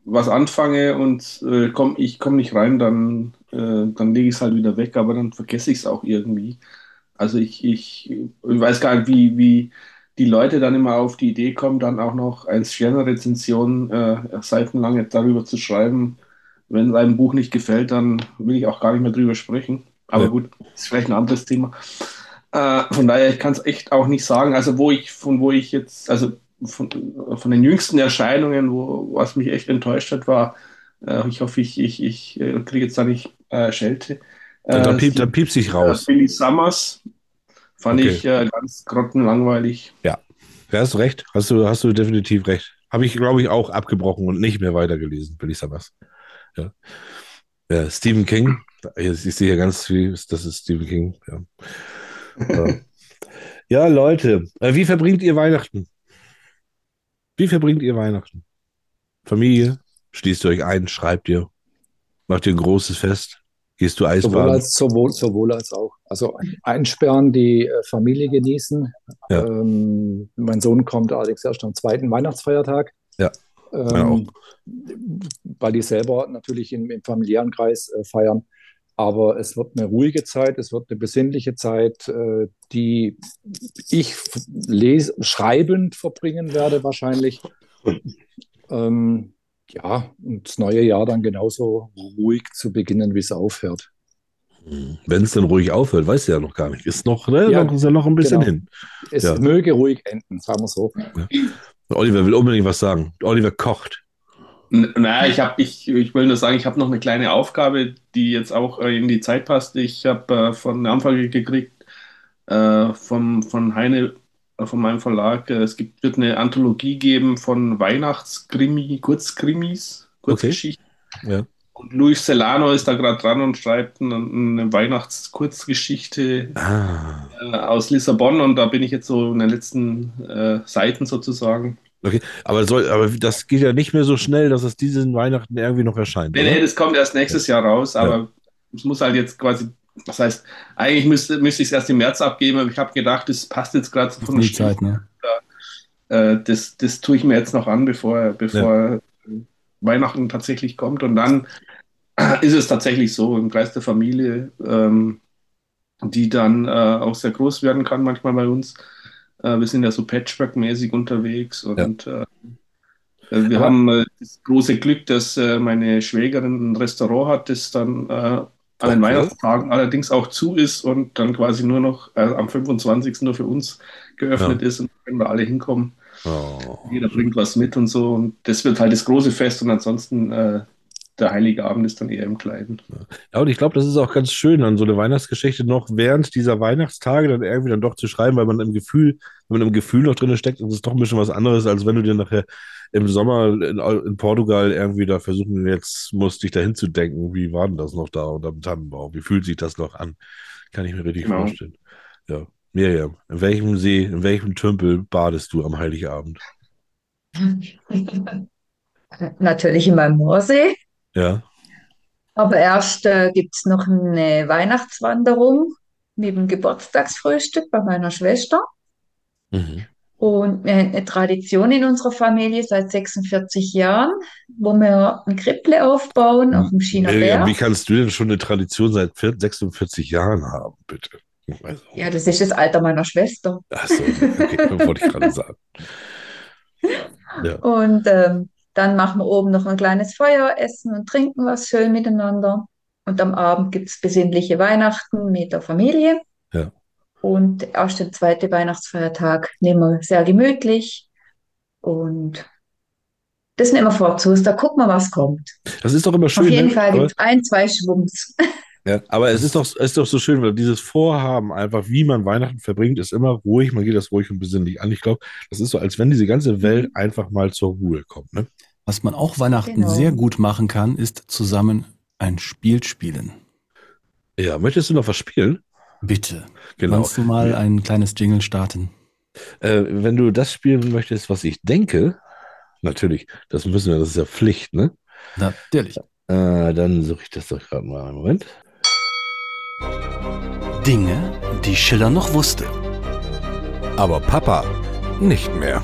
was anfange und äh, komm, ich komme nicht rein, dann, äh, dann lege ich es halt wieder weg, aber dann vergesse ich es auch irgendwie. Also ich, ich, ich weiß gar nicht, wie, wie die Leute dann immer auf die Idee kommen, dann auch noch als Sterne-Rezension äh, seitenlang darüber zu schreiben. Wenn einem Buch nicht gefällt, dann will ich auch gar nicht mehr drüber sprechen. Aber Ja. gut, ist vielleicht ein anderes Thema. Äh, von daher, ich kann es echt auch nicht sagen. Also wo ich, von wo ich jetzt, also von, von den jüngsten Erscheinungen, wo, was mich echt enttäuscht hat, war, äh, ich hoffe, ich, ich, ich äh, kriege jetzt da nicht äh, Schelte. Dann, dann, Äh, piept, dann piepst ich raus. Billy Summers fand Okay. ich äh, ganz grottenlangweilig. Ja, hast du recht. Hast du, hast du definitiv recht. Habe ich, glaube ich, auch abgebrochen und nicht mehr weitergelesen, Billy Summers. Ja. ja Stephen King. Ich sehe hier ganz viel, das ist Stephen King. Ja, ja. ja Leute, äh, wie verbringt ihr Weihnachten? Wie verbringt ihr Weihnachten? Familie? Schließt ihr euch ein? Schreibt ihr? Macht ihr ein großes Fest? Gehst du Sowohl Eisbaden? als, sowohl, sowohl als auch. Also einsperren, die äh, Familie genießen. Ja. Ähm, mein Sohn kommt allerdings erst am zweiten Weihnachtsfeiertag. Ja. Ähm, Ja, weil die selber natürlich im, im familiären Kreis äh, feiern. Aber es wird eine ruhige Zeit, es wird eine besinnliche Zeit, äh, die ich les schreibend verbringen werde wahrscheinlich. Ähm, ja, und das neue Jahr dann genauso ruhig zu beginnen, wie es aufhört. Wenn es dann ruhig aufhört, weißt du ja noch gar nicht. Ist noch, ne? Ja, noch, ist ja noch ein bisschen genau. hin. Es Ja. möge ruhig enden, sagen wir so. Oliver will unbedingt was sagen. Oliver kocht. Naja, ich habe, ich, ich will nur sagen, ich habe noch eine kleine Aufgabe, die jetzt auch äh, in die Zeit passt. Ich habe äh, von der Anfrage gekriegt äh, vom, von Heine, von meinem Verlag. Äh, es gibt, wird eine Anthologie geben von Weihnachtskrimi, Kurzkrimis, Kurzgeschichten. Ja. Und Luis Celano ist da gerade dran und schreibt eine, Weihnachtskurzgeschichte Ah. äh, aus Lissabon und da bin ich jetzt so in den letzten äh, Seiten sozusagen. Okay, aber, soll, aber das geht ja nicht mehr so schnell, dass es diesen Weihnachten irgendwie noch erscheint. Nee, oder? nee, das kommt erst nächstes Jahr raus, aber es muss halt jetzt quasi, das heißt, eigentlich müsste, müsste ich es erst im März abgeben, aber ich habe gedacht, das passt jetzt gerade so von der Zeit, ne? Äh, das, das tue ich mir jetzt noch an, bevor, bevor Weihnachten tatsächlich kommt. Und dann ist es tatsächlich so im Kreis der Familie, ähm, die dann äh, auch sehr groß werden kann, manchmal bei uns. Äh, wir sind ja so Patchwork-mäßig unterwegs und äh, wir Aber- haben äh, das große Glück, dass äh, meine Schwägerin ein Restaurant hat, das dann äh, an den Okay. Weihnachtstagen allerdings auch zu ist und dann quasi nur noch äh, am 25. nur für uns geöffnet ist und können wir alle hinkommen. Oh. Jeder bringt was mit und so. Und das wird halt das große Fest und ansonsten äh, der Heilige Abend ist dann eher im Kleinen. Ja, und ich glaube, das ist auch ganz schön, dann so eine Weihnachtsgeschichte noch während dieser Weihnachtstage dann irgendwie dann doch zu schreiben, weil man im Gefühl, wenn man im Gefühl noch drin steckt, ist es doch ein bisschen was anderes, als wenn du dir nachher im Sommer in, in Portugal irgendwie da versuchen, jetzt musst dich dahin zu denken, wie war denn das noch da unterm Tannenbaum? Wie fühlt sich das noch an? Kann ich mir richtig Genau. vorstellen. Ja. Miriam, in welchem See, in welchem Tümpel badest du am Heiligabend? Natürlich in meinem Moorsee. Ja. Aber erst äh, gibt es noch eine Weihnachtswanderung mit dem Geburtstagsfrühstück bei meiner Schwester. Und wir haben eine Tradition in unserer Familie seit 46 Jahren, wo wir ein Kripple aufbauen auf dem China Bär. wie kannst du denn schon eine Tradition seit 4 46 Jahren haben, bitte? Also, Ja, das ist das Alter meiner Schwester. ach so, okay, wollte ich gerade sagen. Ja. Und ähm, dann machen wir oben noch ein kleines Feuer, essen und trinken was schön miteinander. Und am Abend gibt es besinnliche Weihnachten mit der Familie. Ja. Und der erste und zweite Weihnachtsfeiertag nehmen wir sehr gemütlich. Und das nehmen wir vor zu. Da gucken wir, was kommt. Das ist doch immer schön. Auf jeden ne? Fall gibt es ein, zwei Schwumms. ja, aber es ist doch, es ist doch so schön, weil dieses Vorhaben, einfach wie man Weihnachten verbringt, ist immer ruhig, man geht das ruhig und besinnlich an. Ich glaube, das ist so, als wenn diese ganze Welt einfach mal zur Ruhe kommt. Ne? Was man auch Weihnachten Genau. sehr gut machen kann, ist zusammen ein Spiel spielen. Ja, möchtest du noch was spielen? Bitte. Genau. Kannst du mal ein kleines Jingle starten? Äh, wenn du das spielen möchtest, was ich denke, natürlich, das müssen wir, das ist ja Pflicht, ne? Natürlich. Äh, dann suche ich das doch gerade mal einen Moment. Dinge, die Schiller noch wusste. Aber Papa nicht mehr.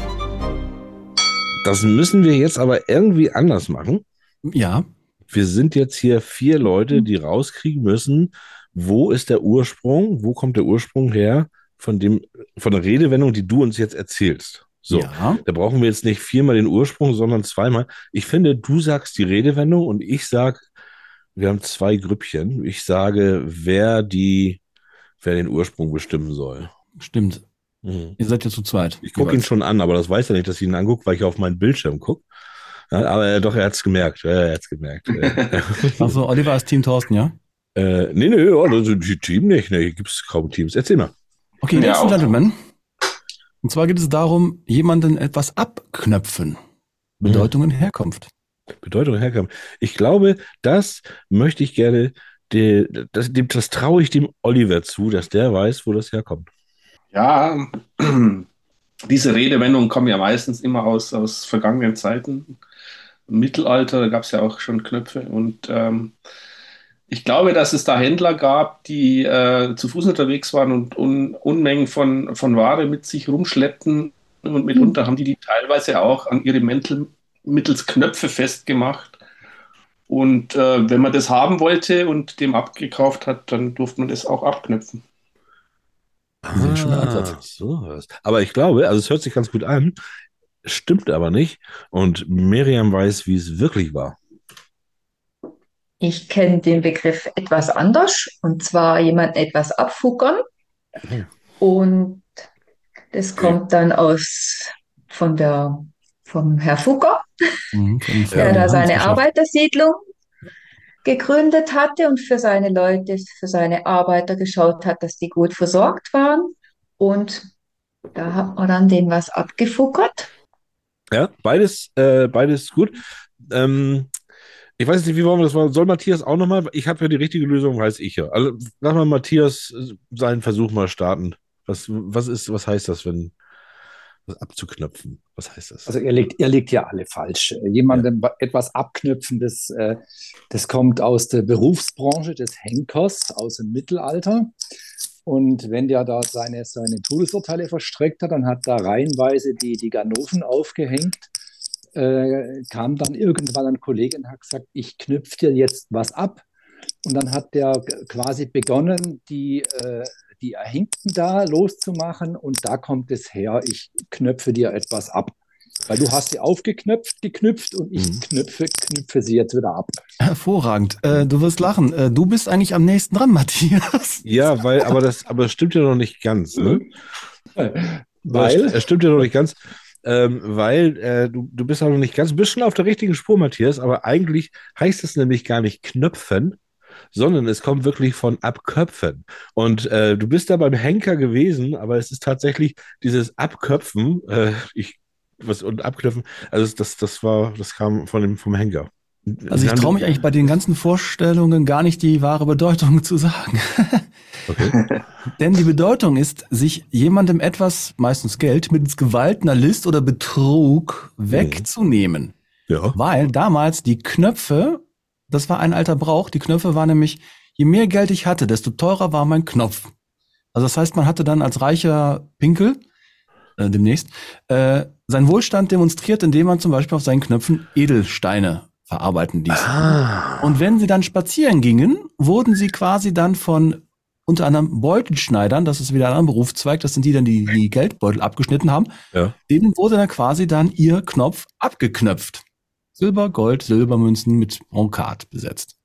Das müssen wir jetzt aber irgendwie anders machen. Ja. Wir sind jetzt hier vier Leute, die rauskriegen müssen, wo ist der Ursprung, wo kommt der Ursprung her von dem, von der Redewendung, die du uns jetzt erzählst. So, Ja. da brauchen wir jetzt nicht viermal den Ursprung, sondern zweimal. Ich finde, du sagst die Redewendung und ich sag, wir haben zwei Grüppchen. Ich sage, wer die, wer den Ursprung bestimmen soll. Stimmt. Mhm. Ihr seid ja zu zweit. Ich gucke ihn schon an, aber das weiß er nicht, dass ich ihn angucke, weil ich auf meinen Bildschirm gucke. Ja, aber äh, doch, er hat's gemerkt. Ja, er hat's gemerkt. Äh, Also Oliver ist Team Thorsten, ja? äh, nee, nee, sind die Team nicht. Nee, hier gibt's kaum Teams. Erzähl mal. Okay, Ja, Ladies and. Gentlemen. Und zwar geht es darum, jemanden etwas abknöpfen. Bedeutung und Herkunft. Bedeutung und Herkunft. Ich glaube, das möchte ich gerne, de, das, dem, das traue ich dem Oliver zu, dass der weiß, wo das herkommt. Ja, diese Redewendungen kommen ja meistens immer aus, aus vergangenen Zeiten. Im Mittelalter, da gab es ja auch schon Knöpfe. Und ähm, ich glaube, dass es da Händler gab, die äh, zu Fuß unterwegs waren und un Unmengen von, von Ware mit sich rumschleppten. Und mitunter haben die die teilweise auch an ihre Mäntel mittels Knöpfe festgemacht. Und äh, wenn man das haben wollte und dem abgekauft hat, dann durfte man das auch abknöpfen. Ah, so was. Aber ich glaube, also es hört sich ganz gut an, stimmt aber nicht. Und Miriam weiß, wie es wirklich war. Ich kenne den Begriff etwas anders, und zwar jemanden etwas abfuckern. Und das kommt dann aus von der vom Herr Fugger, Mhm, der da seine. Arbeitersiedlung gegründet hatte und für seine Leute, für seine Arbeiter geschaut hat, dass die gut versorgt waren. Und da hat man dann denen was abgefuckert. Ja, beides, äh, beides gut. Ähm, ich weiß nicht, wie wollen wir das machen? Soll Matthias auch nochmal? Ich habe ja die richtige Lösung, weiß ich ja. Also lass mal Matthias äh, seinen Versuch mal starten. Was, was ist, was heißt das, wenn abzuknöpfen? Was heißt das? Also ihr liegt, ihr liegt ja alle falsch. Äh, Jemandem etwas abknüpfen, das, äh, das kommt aus der Berufsbranche des Henkers aus dem Mittelalter. Und wenn der da seine, seine Todesurteile verstreckt hat, dann hat da reihenweise die, die Ganoven aufgehängt. Äh, kam dann irgendwann ein Kollege und hat gesagt, ich knüpfe dir jetzt was ab. Und dann hat der quasi begonnen, die, äh, die Erhängten da loszumachen. Und da kommt es her, ich knöpfe dir etwas ab. Weil du hast sie aufgeknöpft, geknüpft und ich Mhm. knüpfe, knüpfe sie jetzt wieder ab. Hervorragend. Äh, du wirst lachen. Äh, du bist eigentlich am nächsten dran, Matthias. Ja, weil, aber das, aber das stimmt ja noch nicht ganz, ne? Weil? Es stimmt ja noch nicht ganz, ähm, weil äh, du, du bist ja noch nicht ganz, du bist schon auf der richtigen Spur, Matthias, aber eigentlich heißt es nämlich gar nicht knöpfen, sondern es kommt wirklich von abköpfen. Und äh, du bist da beim Henker gewesen, aber es ist tatsächlich dieses Abköpfen, äh, ich, was, und Abknöpfen, also das, das war, das kam von dem, vom Henker. Also ich traue mich eigentlich bei den ganzen Vorstellungen gar nicht die wahre Bedeutung zu sagen. Okay. Denn die Bedeutung ist, sich jemandem etwas, meistens Geld, mittels Gewalt, einer List oder Betrug wegzunehmen. Ja. Weil damals die Knöpfe, das war ein alter Brauch, die Knöpfe waren nämlich, je mehr Geld ich hatte, desto teurer war mein Knopf. Also das heißt, man hatte dann als reicher Pinkel äh, demnächst, äh, seinen Wohlstand demonstriert, indem man zum Beispiel auf seinen Knöpfen Edelsteine verarbeiten ließ. Ah. Und wenn sie dann spazieren gingen, wurden sie quasi dann von unter anderem Beutelschneidern, das ist wieder ein anderer Berufszweig, das sind die dann, die die Geldbeutel abgeschnitten haben, Ja. denen wurde dann quasi dann ihr Knopf abgeknöpft. Silber, Gold, Silbermünzen mit Bronkat besetzt.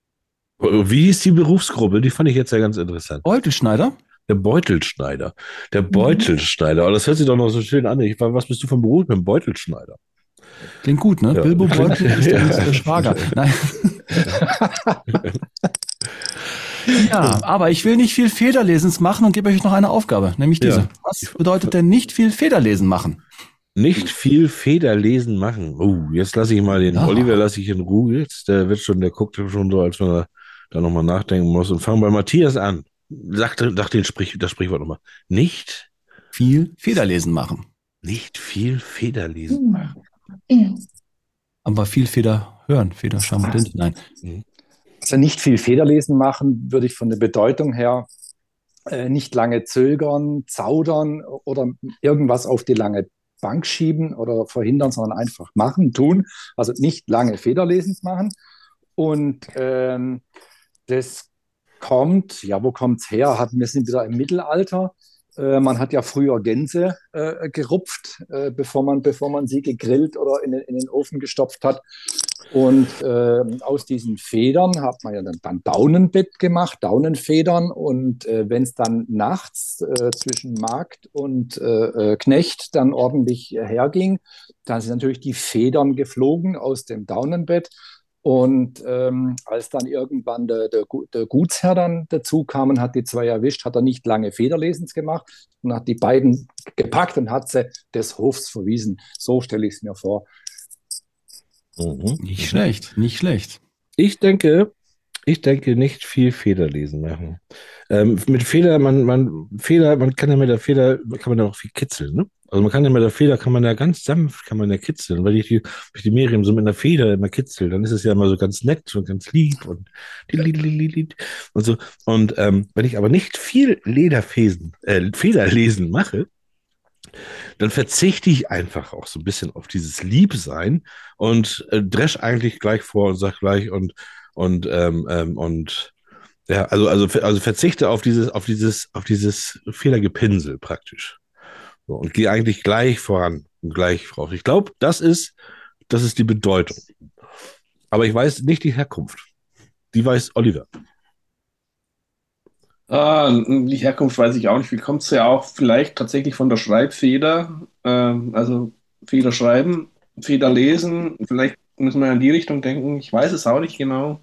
Wie hieß die Berufsgruppe? Die fand ich jetzt ja ganz interessant. Beutelschneider? Der Beutelschneider. Der Mhm. Beutelschneider. Oh, das hört sich doch noch so schön an. Ich was bist du vom Beruf? Mit dem Beutelschneider. Klingt gut, ne? Ja. Bilbo Beutel ist der, Ja. Schwager. Nein. ja, aber ich will nicht viel Federlesens machen und gebe euch noch eine Aufgabe, nämlich diese. Ja. Was bedeutet denn nicht viel Federlesen machen? Nicht viel Federlesen machen. Oh, jetzt lasse ich mal den Ja. Oliver lasse ich in Ruhe. Jetzt, der wird schon, der guckt schon so, als wenn er da nochmal nachdenken muss. Und fangen bei Matthias an. Sag, sag den Sprich, das Sprichwort nochmal. Nicht, Viel Federlesen machen. nicht viel Federlesen machen. Aber viel Feder hören, Feder schauen, nein. Also nicht viel Federlesen machen, würde ich von der Bedeutung her äh, nicht lange zögern, zaudern oder irgendwas auf die lange Bank schieben oder verhindern, sondern einfach machen, tun. Also nicht lange Federlesens machen. Und ähm, das kommt, ja, wo kommt es her? Wir sind wieder im Mittelalter. Äh, man hat ja früher Gänse äh, gerupft, äh, bevor, man, bevor man sie gegrillt oder in den, in den Ofen gestopft hat. Und äh, aus diesen Federn hat man ja dann, dann Daunenbett gemacht, Daunenfedern. Und äh, wenn es dann nachts äh, zwischen Markt und äh, äh, Knecht dann ordentlich herging, dann sind natürlich die Federn geflogen aus dem Daunenbett. Und ähm, als dann irgendwann der, der, der Gutsherr dann dazu kam und hat die zwei erwischt, hat er nicht lange Federlesens gemacht und hat die beiden gepackt und hat sie des Hofs verwiesen. So stelle ich es mir vor. Mhm. Nicht schlecht, nicht schlecht. Ich denke, ich denke nicht viel Federlesen machen. Ähm, mit Feder, man, man, Feder, man kann ja mit der Feder, kann man ja auch viel kitzeln, ne? Also man kann ja mit der Feder, kann man ja ganz sanft, kann man ja kitzeln, weil ich die, ich die Miriam so mit einer Feder immer kitzel, dann ist es ja immer so ganz nett und ganz lieb und und so. Und ähm, wenn ich aber nicht viel Lederfesen, äh, Federlesen mache, dann verzichte ich einfach auch so ein bisschen auf dieses Liebsein und äh, dresch eigentlich gleich vor und sag gleich und und ähm, ähm, und ja, also also also verzichte auf dieses auf dieses auf dieses Fehlergepinsel praktisch so, und gehe eigentlich gleich voran und gleich voraus. Ich glaube, das ist das ist die Bedeutung. Aber ich weiß nicht die Herkunft. Die weiß Oliver. Ah, die Herkunft weiß ich auch nicht. Wie kommt es ja auch vielleicht tatsächlich von der Schreibfeder? Ähm, also Feder schreiben, Feder lesen. Vielleicht müssen wir in die Richtung denken. Ich weiß es auch nicht genau.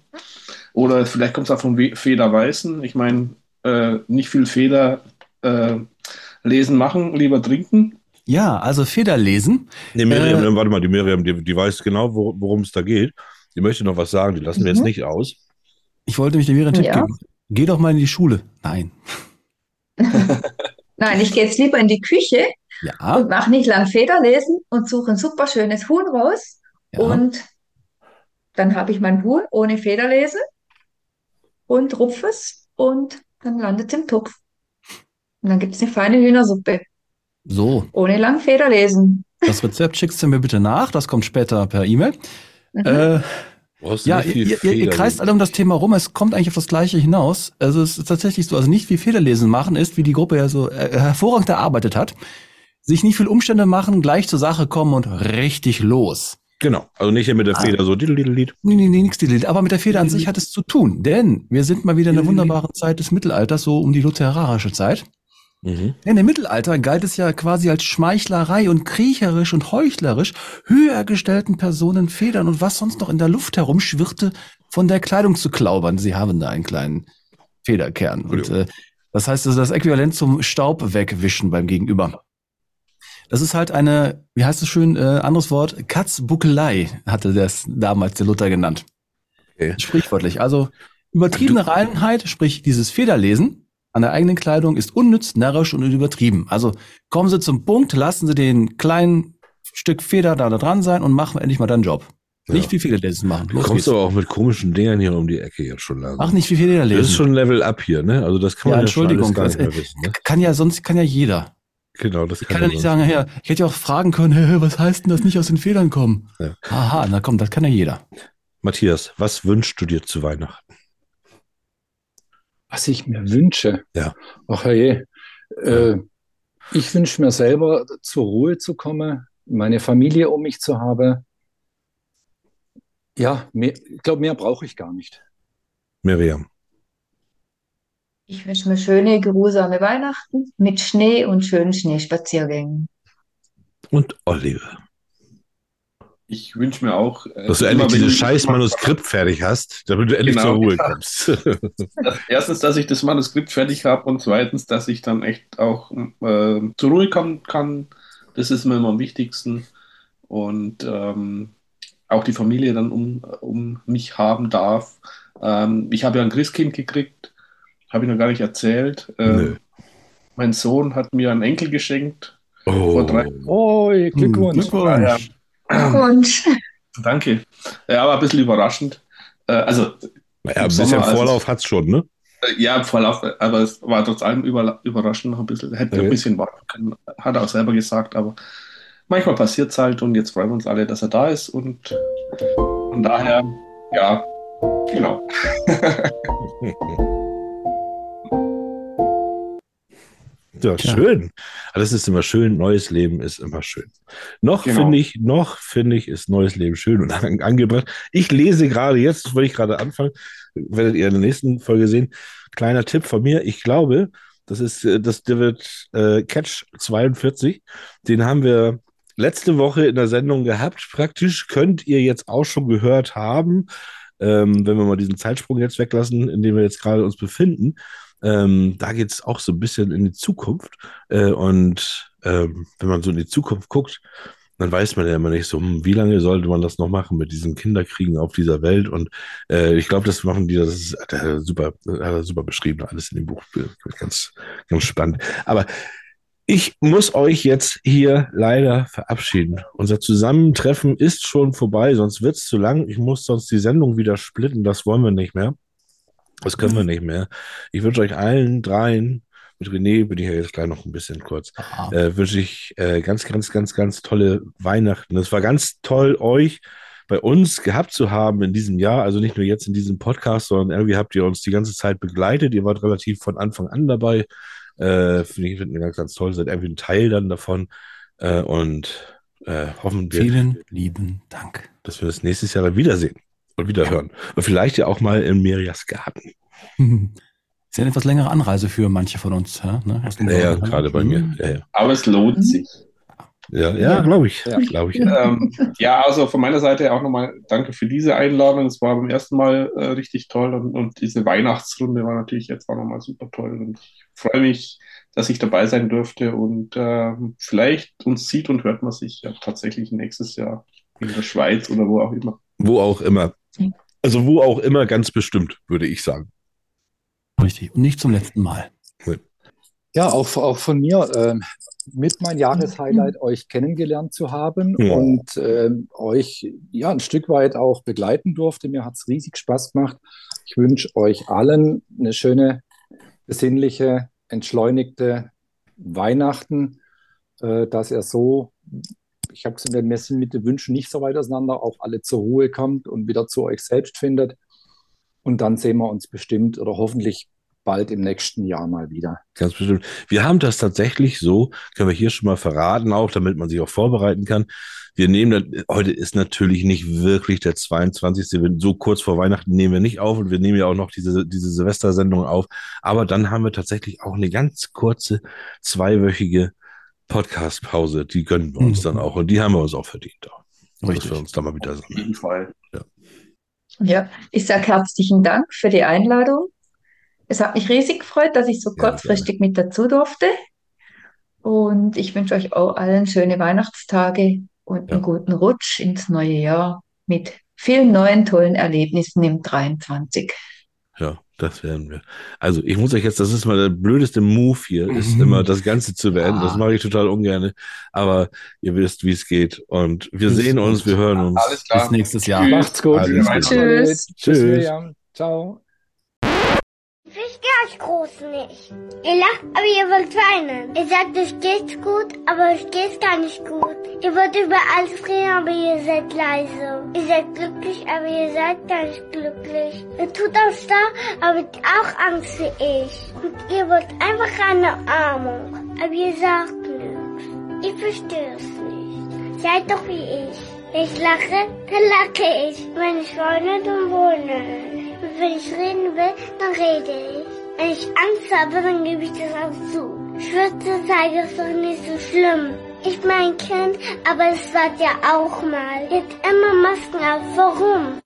Oder vielleicht kommt es auch vom We- Federweißen. Ich meine, äh, nicht viel Feder äh, lesen machen, lieber trinken. Ja, also Federlesen. Nee, Miriam, Äh, warte mal, die Miriam, die, die weiß genau, wo- worum es da geht. Die möchte noch was sagen, die lassen wir Mhm. jetzt nicht aus. Ich wollte mich dir wieder einen Tipp Ja. geben. Geh doch mal in die Schule. Nein. Nein, ich gehe jetzt lieber in die Küche Ja, und mache nicht lang Federlesen und suche ein super schönes Huhn raus. Ja. Und dann habe ich mein Huhn ohne Federlesen und rupf es und dann landet es im Topf. Und dann gibt es eine feine Hühnersuppe So, ohne lang Federlesen. das Rezept schickst du mir bitte nach. Das kommt später per E-Mail. Mhm. Äh, ja, ihr, ihr, ihr kreist alle um das Thema rum. Es kommt eigentlich auf das Gleiche hinaus. Also es ist tatsächlich so, also nicht viel Federlesen machen ist, wie die Gruppe ja so äh, hervorragend erarbeitet hat. Sich nicht viel Umstände machen, gleich zur Sache kommen und richtig los. Genau, also nicht hier mit der Ah. Feder so diddle-diddle-diddle. Nee, nee, nee, nix die Aber mit der Feder an sich hat es zu tun. Denn wir sind mal wieder in der wunderbaren Zeit des Mittelalters, so um die lutheranische Zeit. Mhm. Denn im Mittelalter galt es ja quasi als Schmeichlerei und kriecherisch und heuchlerisch, höher gestellten Personen Federn und was sonst noch in der Luft herumschwirrte, von der Kleidung zu klaubern. Sie haben da einen kleinen Federkern. Und, äh, das heißt, also das Äquivalent zum Staub wegwischen beim Gegenüber. Das ist halt eine, wie heißt es schön, äh, anderes Wort, Katzbuckelei, hatte das damals der Luther genannt. Okay. Sprichwörtlich. Also übertriebene Reinheit, sprich dieses Federlesen an der eigenen Kleidung ist unnütz, närrisch und übertrieben. Also kommen Sie zum Punkt, lassen Sie den kleinen Stück Feder da, da dran sein und machen endlich mal deinen Job. Ja. Nicht viel Federlesen machen. Du Los kommst geht's. aber auch mit komischen Dingern hier um die Ecke jetzt schon langsam. Mach nicht viel Federlesen. Das ist schon Level up hier, ne? Also das kann man ja, ja, schon Entschuldigung. alles gar das, nicht mehr wissen, ne? Kann ja, sonst kann ja jeder. Genau, das Ich kann ja nicht sagen, ja, ich hätte ja auch fragen können, hä, was heißt denn das nicht aus den Federn kommen? Ja. Aha, na komm, das kann ja jeder. Matthias, was wünschst du dir zu Weihnachten? Was ich mir wünsche. Ja. Ach je. Äh, ich wünsche mir selber zur Ruhe zu kommen, meine Familie um mich zu haben. Ja, mehr, ich glaube, mehr brauche ich gar nicht. Miriam. Ich wünsche mir schöne, geruhsame Weihnachten mit Schnee und schönen Schneespaziergängen. Und Oliver. Ich wünsche mir auch, äh, Dass du endlich dieses scheiß Manuskript fertig hast, damit du endlich Genau, zur Ruhe ja. kommst. dass, erstens, dass ich das Manuskript fertig habe und zweitens, dass ich dann echt auch äh, zur Ruhe kommen kann. Das ist mir immer am wichtigsten. Und ähm, auch die Familie dann um, um mich haben darf. Ähm, ich habe ja ein Christkind gekriegt, habe ich noch gar nicht erzählt. Nö. Mein Sohn hat mir einen Enkel geschenkt. Oh. Vor drei Oh, Glückwunsch. Glückwunsch. Und Danke. Ja, aber ein bisschen überraschend. Äh, also, Naja, ein bisschen Sommer, als Vorlauf hat's schon, ne? Äh, Ja, im Vorlauf, aber es war trotz allem über, überraschend noch ein bisschen, hätte Okay. ein bisschen warten können, hat er auch selber gesagt, aber manchmal passiert es halt und jetzt freuen wir uns alle, dass er da ist und von daher, ja, genau. Ja, Tja. schön. Aber Das ist immer schön. Neues Leben ist immer schön. Noch Genau. finde ich, noch finde ich, ist neues Leben schön und an, angebracht. Ich lese gerade jetzt, das wollte ich gerade anfangen, werdet ihr in der nächsten Folge sehen. Kleiner Tipp von mir. Ich glaube, das ist, äh, das, wird äh, Catch 42. Den haben wir letzte Woche in der Sendung gehabt. Praktisch könnt ihr jetzt auch schon gehört haben, ähm, wenn wir mal diesen Zeitsprung jetzt weglassen, in dem wir jetzt gerade uns befinden. Ähm, da geht es auch so ein bisschen in die Zukunft. Äh, und ähm, wenn man so in die Zukunft guckt, dann weiß man ja immer nicht so, hm, wie lange sollte man das noch machen mit diesen Kinderkriegen auf dieser Welt. Und äh, ich glaube, das machen die, das ist hat er super, hat er super beschrieben, alles in dem Buch. Ganz, ganz spannend. Aber ich muss euch jetzt hier leider verabschieden. Unser Zusammentreffen ist schon vorbei, sonst wird es zu lang. Ich muss sonst die Sendung wieder splitten, das wollen wir nicht mehr. Das können wir nicht mehr. Ich wünsche euch allen dreien, mit René bin ich ja jetzt gleich noch ein bisschen kurz, Aha. äh, wünsche ich äh, ganz, ganz, ganz, ganz tolle Weihnachten. Es war ganz toll, euch bei uns gehabt zu haben in diesem Jahr. Also nicht nur jetzt in diesem Podcast, sondern irgendwie habt ihr uns die ganze Zeit begleitet. Ihr wart relativ von Anfang an dabei. Äh, Finde ich wir ganz, ganz toll. Seid irgendwie ein Teil dann davon. Äh, und äh, hoffen wir, Vielen lieben Dank. dass wir das nächstes Jahr wiedersehen und wiederhören. Und vielleicht ja auch mal in Mirias Garten. Ist ja eine etwas längere Anreise für manche von uns. Ja, ne? Ja, ja, gerade bei mir. Ja, ja, Aber es lohnt sich. ja, ja glaube ich. Ja. Glaube ich. Ähm, ja, also von meiner Seite auch nochmal danke für diese Einladung. Es war beim ersten Mal äh, richtig toll und, und diese Weihnachtsrunde war natürlich jetzt auch nochmal super toll. Und ich freue mich, dass ich dabei sein durfte und ähm, vielleicht uns sieht und hört man sich ja tatsächlich nächstes Jahr in der Schweiz oder wo auch immer. Wo auch immer. Also wo auch immer ganz bestimmt, würde ich sagen. Richtig. Und nicht zum letzten Mal. Ja, auch, auch von mir ähm, mit mein Jahreshighlight, euch kennengelernt zu haben Ja. und ähm, euch ja ein Stück weit auch begleiten durfte. Mir hat es riesig Spaß gemacht. Ich wünsche euch allen eine schöne, besinnliche, entschleunigte Weihnachten, äh, dass ihr so, ich habe gesagt, wir sind mit den Wünschen nicht so weit auseinander, auch alle zur Ruhe kommt und wieder zu euch selbst findet. Und dann sehen wir uns bestimmt oder hoffentlich bald im nächsten Jahr mal wieder. Ganz bestimmt. Wir haben das tatsächlich so, können wir hier schon mal verraten, auch damit man sich auch vorbereiten kann. Wir nehmen dann, heute ist natürlich nicht wirklich der 22. Wir- So kurz vor Weihnachten nehmen wir nicht auf und wir nehmen ja auch noch diese, diese Silvestersendung auf. Aber dann haben wir tatsächlich auch eine ganz kurze, zweiwöchige Podcast-Pause. Die gönnen wir uns Mhm. dann auch und die haben wir uns auch verdient. Auch, dass Richtig. wir uns da mal wieder Auf sammeln. jeden Fall. ja, ich sage herzlichen Dank für die Einladung. Es hat mich riesig gefreut, dass ich so Ja, kurzfristig mit dazu durfte. Und ich wünsche euch auch allen schöne Weihnachtstage und Ja. einen guten Rutsch ins neue Jahr mit vielen neuen tollen Erlebnissen im 23. Ja, das werden wir. Also, ich muss euch jetzt, das ist mal der blödeste Move hier, ist Mhm. immer das Ganze zu beenden. Das Ah. mache ich total ungern. Aber ihr wisst, wie es geht. Und wir Bis sehen uns, wir hören uns. Alles klar. Bis nächstes Jahr. Tschüss. Macht's gut. Alles gut. Tschüss. Tschüss. Miriam. Ciao. Verstehe euch groß nicht. Ihr lacht, aber ihr wollt weinen. Ihr sagt, es geht gut, aber es geht gar nicht gut. Ihr wollt über alles reden, aber ihr seid leise. Ihr seid glücklich, aber ihr seid gar nicht glücklich. Ihr tut auch stark, aber habt auch Angst wie ich. Und ihr wollt einfach eine Umarmung, aber ihr sagt nichts. Ich verstehe es nicht. Seid doch wie ich. Wenn ich lache, dann lache ich. Wenn ich weine, dann wohne ich. Und wenn ich reden will, dann rede ich. Wenn ich Angst habe, dann gebe ich das auch zu. Schwürze zeige ist doch nicht so schlimm. Ich bin ein Kind, aber es war ja auch mal. Jetzt immer Masken auf. Warum?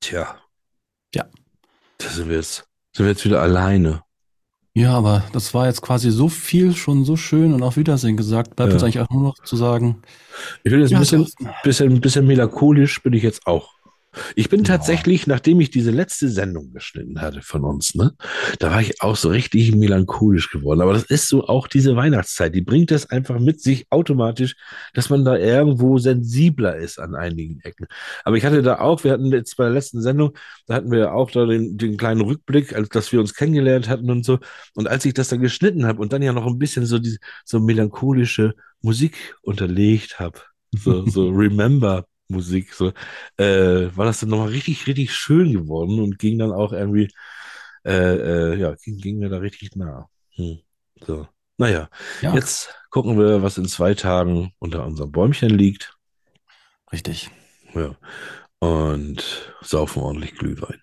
Tja. Ja. Da sind wir jetzt, sind wir jetzt wieder alleine. Ja, aber das war jetzt quasi so viel, schon so schön und auf Wiedersehen gesagt. Bleibt Ja. uns eigentlich auch nur noch zu sagen. Ich bin jetzt Ja, ein bisschen, bisschen, bisschen melancholisch, bin ich jetzt auch. Ich bin tatsächlich, nachdem ich diese letzte Sendung geschnitten hatte von uns, ne, da war ich auch so richtig melancholisch geworden. Aber das ist so auch diese Weihnachtszeit, die bringt das einfach mit sich automatisch, dass man da irgendwo sensibler ist an einigen Ecken. Aber ich hatte da auch, wir hatten jetzt bei der letzten Sendung, da hatten wir auch da den, den kleinen Rückblick, als dass wir uns kennengelernt hatten und so. Und als ich das dann geschnitten habe und dann ja noch ein bisschen so diese so melancholische Musik unterlegt habe, so, so Remember Musik, so, äh, war das dann nochmal richtig, richtig schön geworden und ging dann auch irgendwie, äh, äh, ja, ging, ging mir da richtig nah. Hm. So. Naja, Ja. jetzt gucken wir, was in zwei Tagen unter unserem Bäumchen liegt. Richtig. Ja. Und saufen ordentlich Glühwein.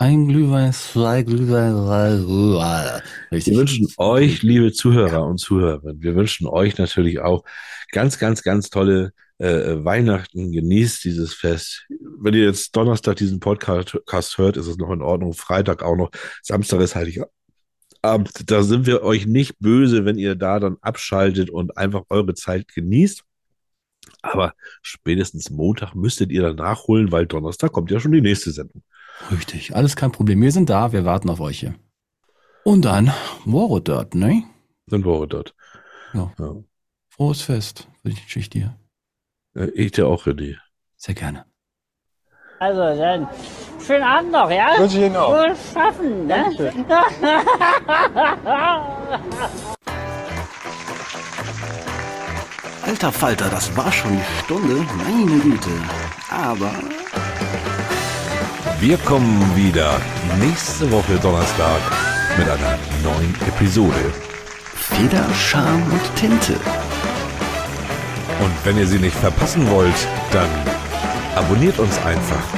Ein Glühwein, zwei Glühwein, drei Glühwein. Richtig. Wir wünschen euch, liebe Zuhörer und Zuhörerinnen, wir wünschen euch natürlich auch ganz, ganz, ganz tolle äh, Weihnachten. Genießt dieses Fest. Wenn ihr jetzt Donnerstag diesen Podcast hört, ist es noch in Ordnung. Freitag auch noch. Samstag ist Heiligabend. Da sind wir euch nicht böse, wenn ihr da dann abschaltet und einfach eure Zeit genießt. Aber spätestens Montag müsstet ihr dann nachholen, weil Donnerstag kommt ja schon die nächste Sendung. Richtig, alles kein Problem. Wir sind da, wir warten auf euch hier. Und dann Woro dort, ne? Dann Woro dort. Ja. Ja. Frohes Fest, wünsche ich dir. Äh, Ich dir auch, René. Sehr gerne. Also dann, schönen Abend noch, ja? Wünsche ich Ihnen auch. Wohl schaffen, ne? Alter Falter, das war schon die Stunde. Meine Güte. Aber Wir kommen wieder nächste Woche Donnerstag mit einer neuen Episode. Feder, Charme und Tinte. Und wenn ihr sie nicht verpassen wollt, dann abonniert uns einfach